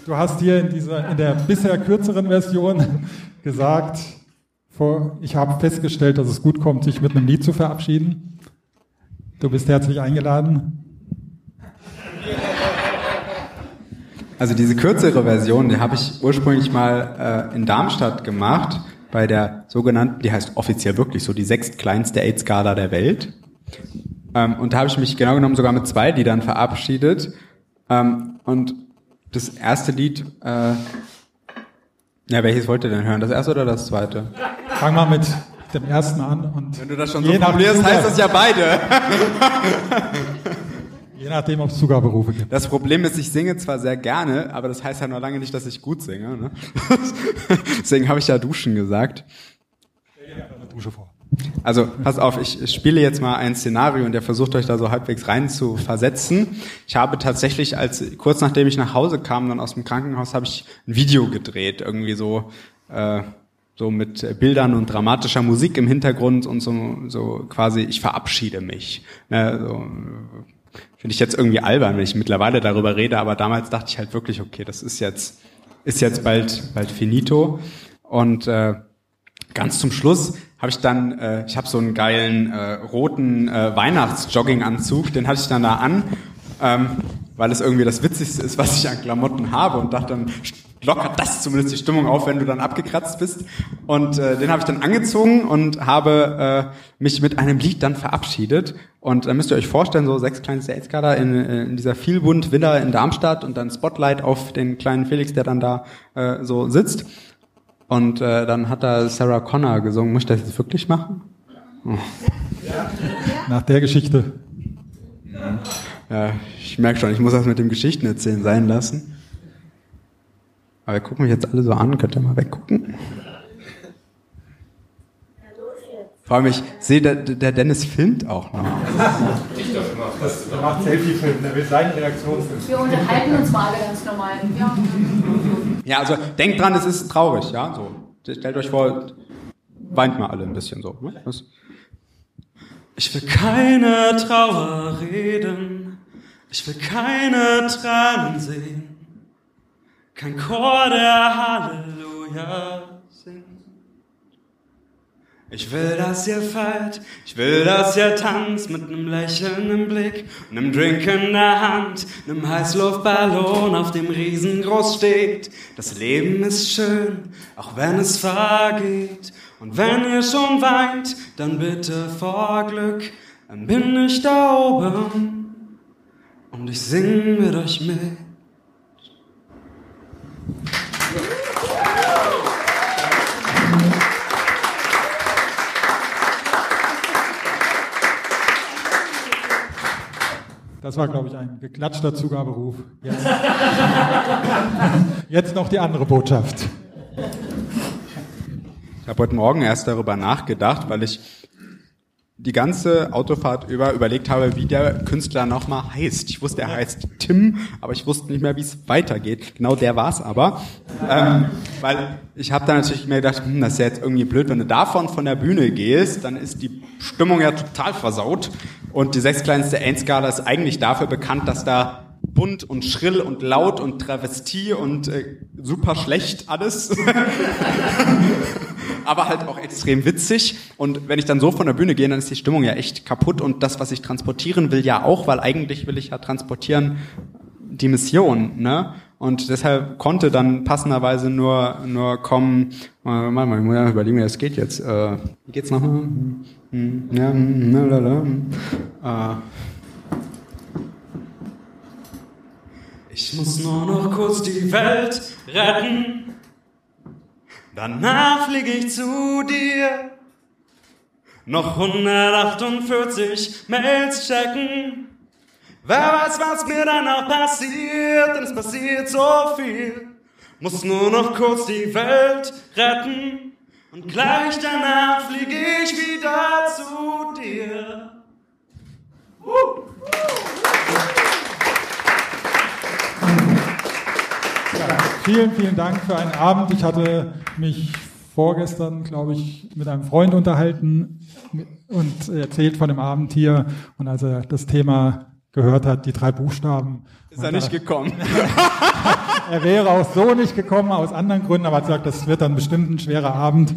Du hast hier in, dieser, in der bisher kürzeren Version gesagt, vor, ich habe festgestellt, dass es gut kommt, sich mit einem Lied zu verabschieden. Du bist herzlich eingeladen. Also diese kürzere Version, die habe ich ursprünglich mal äh, in Darmstadt gemacht, bei der sogenannten, die heißt offiziell wirklich so, die sechstkleinste AIDS-Skala der Welt. Ähm, und da habe ich mich genau genommen sogar mit zwei Liedern verabschiedet. Ähm, und das erste Lied, äh, ja, welches wollt ihr denn hören? Das erste oder das zweite? Fang mal mit dem ersten an. Und Wenn du das schon so formulierst, heißt das ja beide. <laughs> Je nachdem, ob es Zugaberufe gibt. Das Problem ist, ich singe zwar sehr gerne, aber das heißt ja noch lange nicht, dass ich gut singe. Ne? <laughs> Deswegen habe ich ja Duschen gesagt. Eine Dusche vor. Also, pass auf, ich spiele jetzt mal ein Szenario und der versucht euch da so halbwegs rein zu versetzen. Ich habe tatsächlich, als kurz nachdem ich nach Hause kam, dann aus dem Krankenhaus, habe ich ein Video gedreht, irgendwie so, äh, so mit Bildern und dramatischer Musik im Hintergrund und so, so quasi, ich verabschiede mich. Ne, so, Finde ich jetzt irgendwie albern, wenn ich mittlerweile darüber rede, aber damals dachte ich halt wirklich, okay, das ist jetzt, ist jetzt bald, bald finito. Und äh, ganz zum Schluss habe ich dann, äh, ich habe so einen geilen äh, roten äh, Weihnachts-Jogginganzug, den hatte ich dann da an, ähm, weil es irgendwie das Witzigste ist, was ich an Klamotten habe und dachte dann, lockert das zumindest die Stimmung auf, wenn du dann abgekratzt bist. Und äh, den habe ich dann angezogen und habe äh, mich mit einem Lied dann verabschiedet. Und dann müsst ihr euch vorstellen, so sechs kleine Skater in, äh, in dieser vielbunt Villa in Darmstadt und dann Spotlight auf den kleinen Felix, der dann da äh, so sitzt. Und äh, dann hat da Sarah Connor gesungen. Muss ich das jetzt wirklich machen? Nach der Geschichte. Ja, ich merke schon, ich muss das mit dem Geschichten erzählen sein lassen. Aber ihr gucken mich jetzt alle so an, könnt ihr mal weggucken? Vor allem, ich sehe, der, der Dennis filmt auch noch. Das, der macht Selfie-Film, der will seine Reaktion filmen. Wir unterhalten uns mal alle ganz normal. Ja. Ja, also denkt dran, es ist traurig, ja. So. Stellt euch vor, weint mal alle ein bisschen so. Ne? Das Ich will keine Trauer reden, ich will keine Tränen sehen, kein Chor der Halleluja singt. Ich will, dass ihr feiert, ich will, dass ihr tanzt mit nem Lächeln im Blick, nem Drink in der Hand, nem Heißluftballon, auf dem riesengroß steht. Das Leben ist schön, auch wenn es vergeht. Und wenn ihr schon weint, dann bitte vor Glück, dann bin ich da oben und ich sing mit euch mit. Das war, glaube ich, ein geklatschter Zugaberuf. Jetzt, <laughs> Jetzt noch die andere Botschaft. Ich habe heute Morgen erst darüber nachgedacht, weil ich die ganze Autofahrt über überlegt habe, wie der Künstler nochmal heißt. Ich wusste, er heißt Tim, aber ich wusste nicht mehr, wie es weitergeht. Genau der war's aber. Ähm, weil ich habe da natürlich mir gedacht, hm, das ist ja jetzt irgendwie blöd, wenn du davon von der Bühne gehst, dann ist die Stimmung ja total versaut. Und die sechskleinste Endskala ist eigentlich dafür bekannt, dass da bunt und schrill und laut und Travestie und äh, super schlecht alles. aber halt auch extrem witzig. Und wenn ich dann so von der Bühne gehe, dann ist die Stimmung ja echt kaputt. Und das, was ich transportieren will, ja auch, weil eigentlich will ich ja transportieren die Mission, ne? Und deshalb konnte dann passenderweise nur nur kommen. Äh, mal, mal, ich muss ja überlegen, wie das geht jetzt. Äh, wie geht's nochmal? Hm, ja, hm, lalala, hm. äh, Ich muss nur noch kurz die Welt retten. Danach flieg ich zu dir. Noch 148 Mails checken. Wer weiß, was mir danach passiert, denn es passiert so viel. Muss nur noch kurz die Welt retten. Und gleich danach flieg ich wieder zu dir. Vielen, vielen Dank für einen Abend. Ich hatte mich vorgestern, glaube ich, mit einem Freund unterhalten und erzählt von dem Abend hier. Und als er das Thema gehört hat, die drei Buchstaben. ist er nicht gekommen. <laughs> er wäre auch so nicht gekommen, aus anderen Gründen, aber er hat gesagt, das wird dann bestimmt ein schwerer Abend.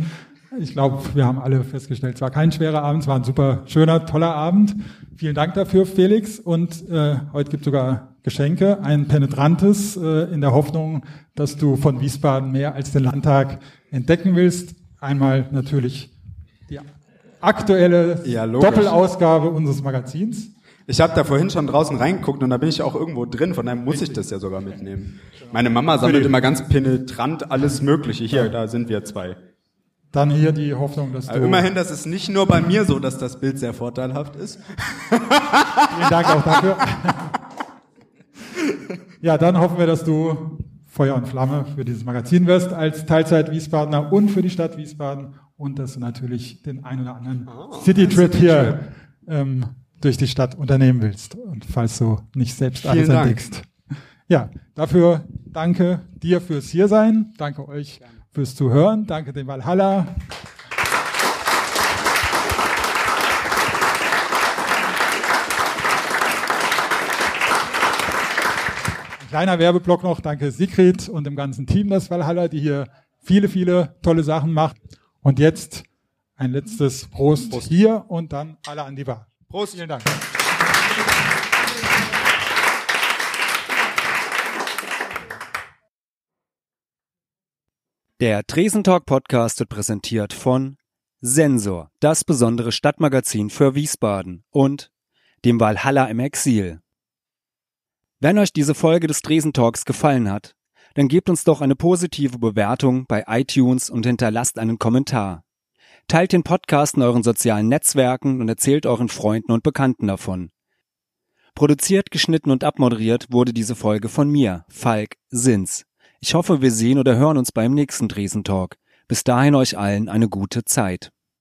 Ich glaube, wir haben alle festgestellt, es war kein schwerer Abend, es war ein super schöner, toller Abend. Vielen Dank dafür, Felix. Und äh, heute gibt sogar Geschenke, ein penetrantes, äh, in der Hoffnung, dass du von Wiesbaden mehr als den Landtag entdecken willst. Einmal natürlich die aktuelle Ja. Doppelausgabe unseres Magazins. Ich habe da vorhin schon draußen reingeguckt und da bin ich auch irgendwo drin, von daher muss ich das ja sogar mitnehmen. Meine Mama sammelt immer ganz penetrant alles Mögliche. Hier, da sind wir zwei. Dann hier die Hoffnung, dass du... Aber immerhin, das ist nicht nur bei mir so, dass das Bild sehr vorteilhaft ist. Vielen Dank auch dafür. <laughs> <laughs> Ja, dann hoffen wir, dass du Feuer und Flamme für dieses Magazin wirst als Teilzeit-Wiesbadener und für die Stadt Wiesbaden und dass du natürlich den ein oder anderen City-Trip hier ähm, durch die Stadt unternehmen willst. Und falls du nicht selbst alles Vielen Dank. entdeckst. Ja, dafür danke dir fürs Hiersein. Danke euch fürs Zuhören. Danke dem Valhalla. Kleiner Werbeblock noch. Danke Sigrid und dem ganzen Team des Valhalla, die hier viele, viele tolle Sachen macht. Und jetzt ein letztes Prost, hier und dann alle an die Bar. Prost. Vielen Dank. Der Tresentalk Podcast wird präsentiert von Sensor, das besondere Stadtmagazin für Wiesbaden und dem Valhalla im Exil. Wenn euch diese Folge des Tresentalks gefallen hat, dann gebt uns doch eine positive Bewertung bei iTunes und hinterlasst einen Kommentar. Teilt den Podcast in euren sozialen Netzwerken und erzählt euren Freunden und Bekannten davon. Produziert, geschnitten und abmoderiert wurde diese Folge von mir, Falk Sins. Ich hoffe, wir sehen oder hören uns beim nächsten Tresentalk. Bis dahin euch allen eine gute Zeit.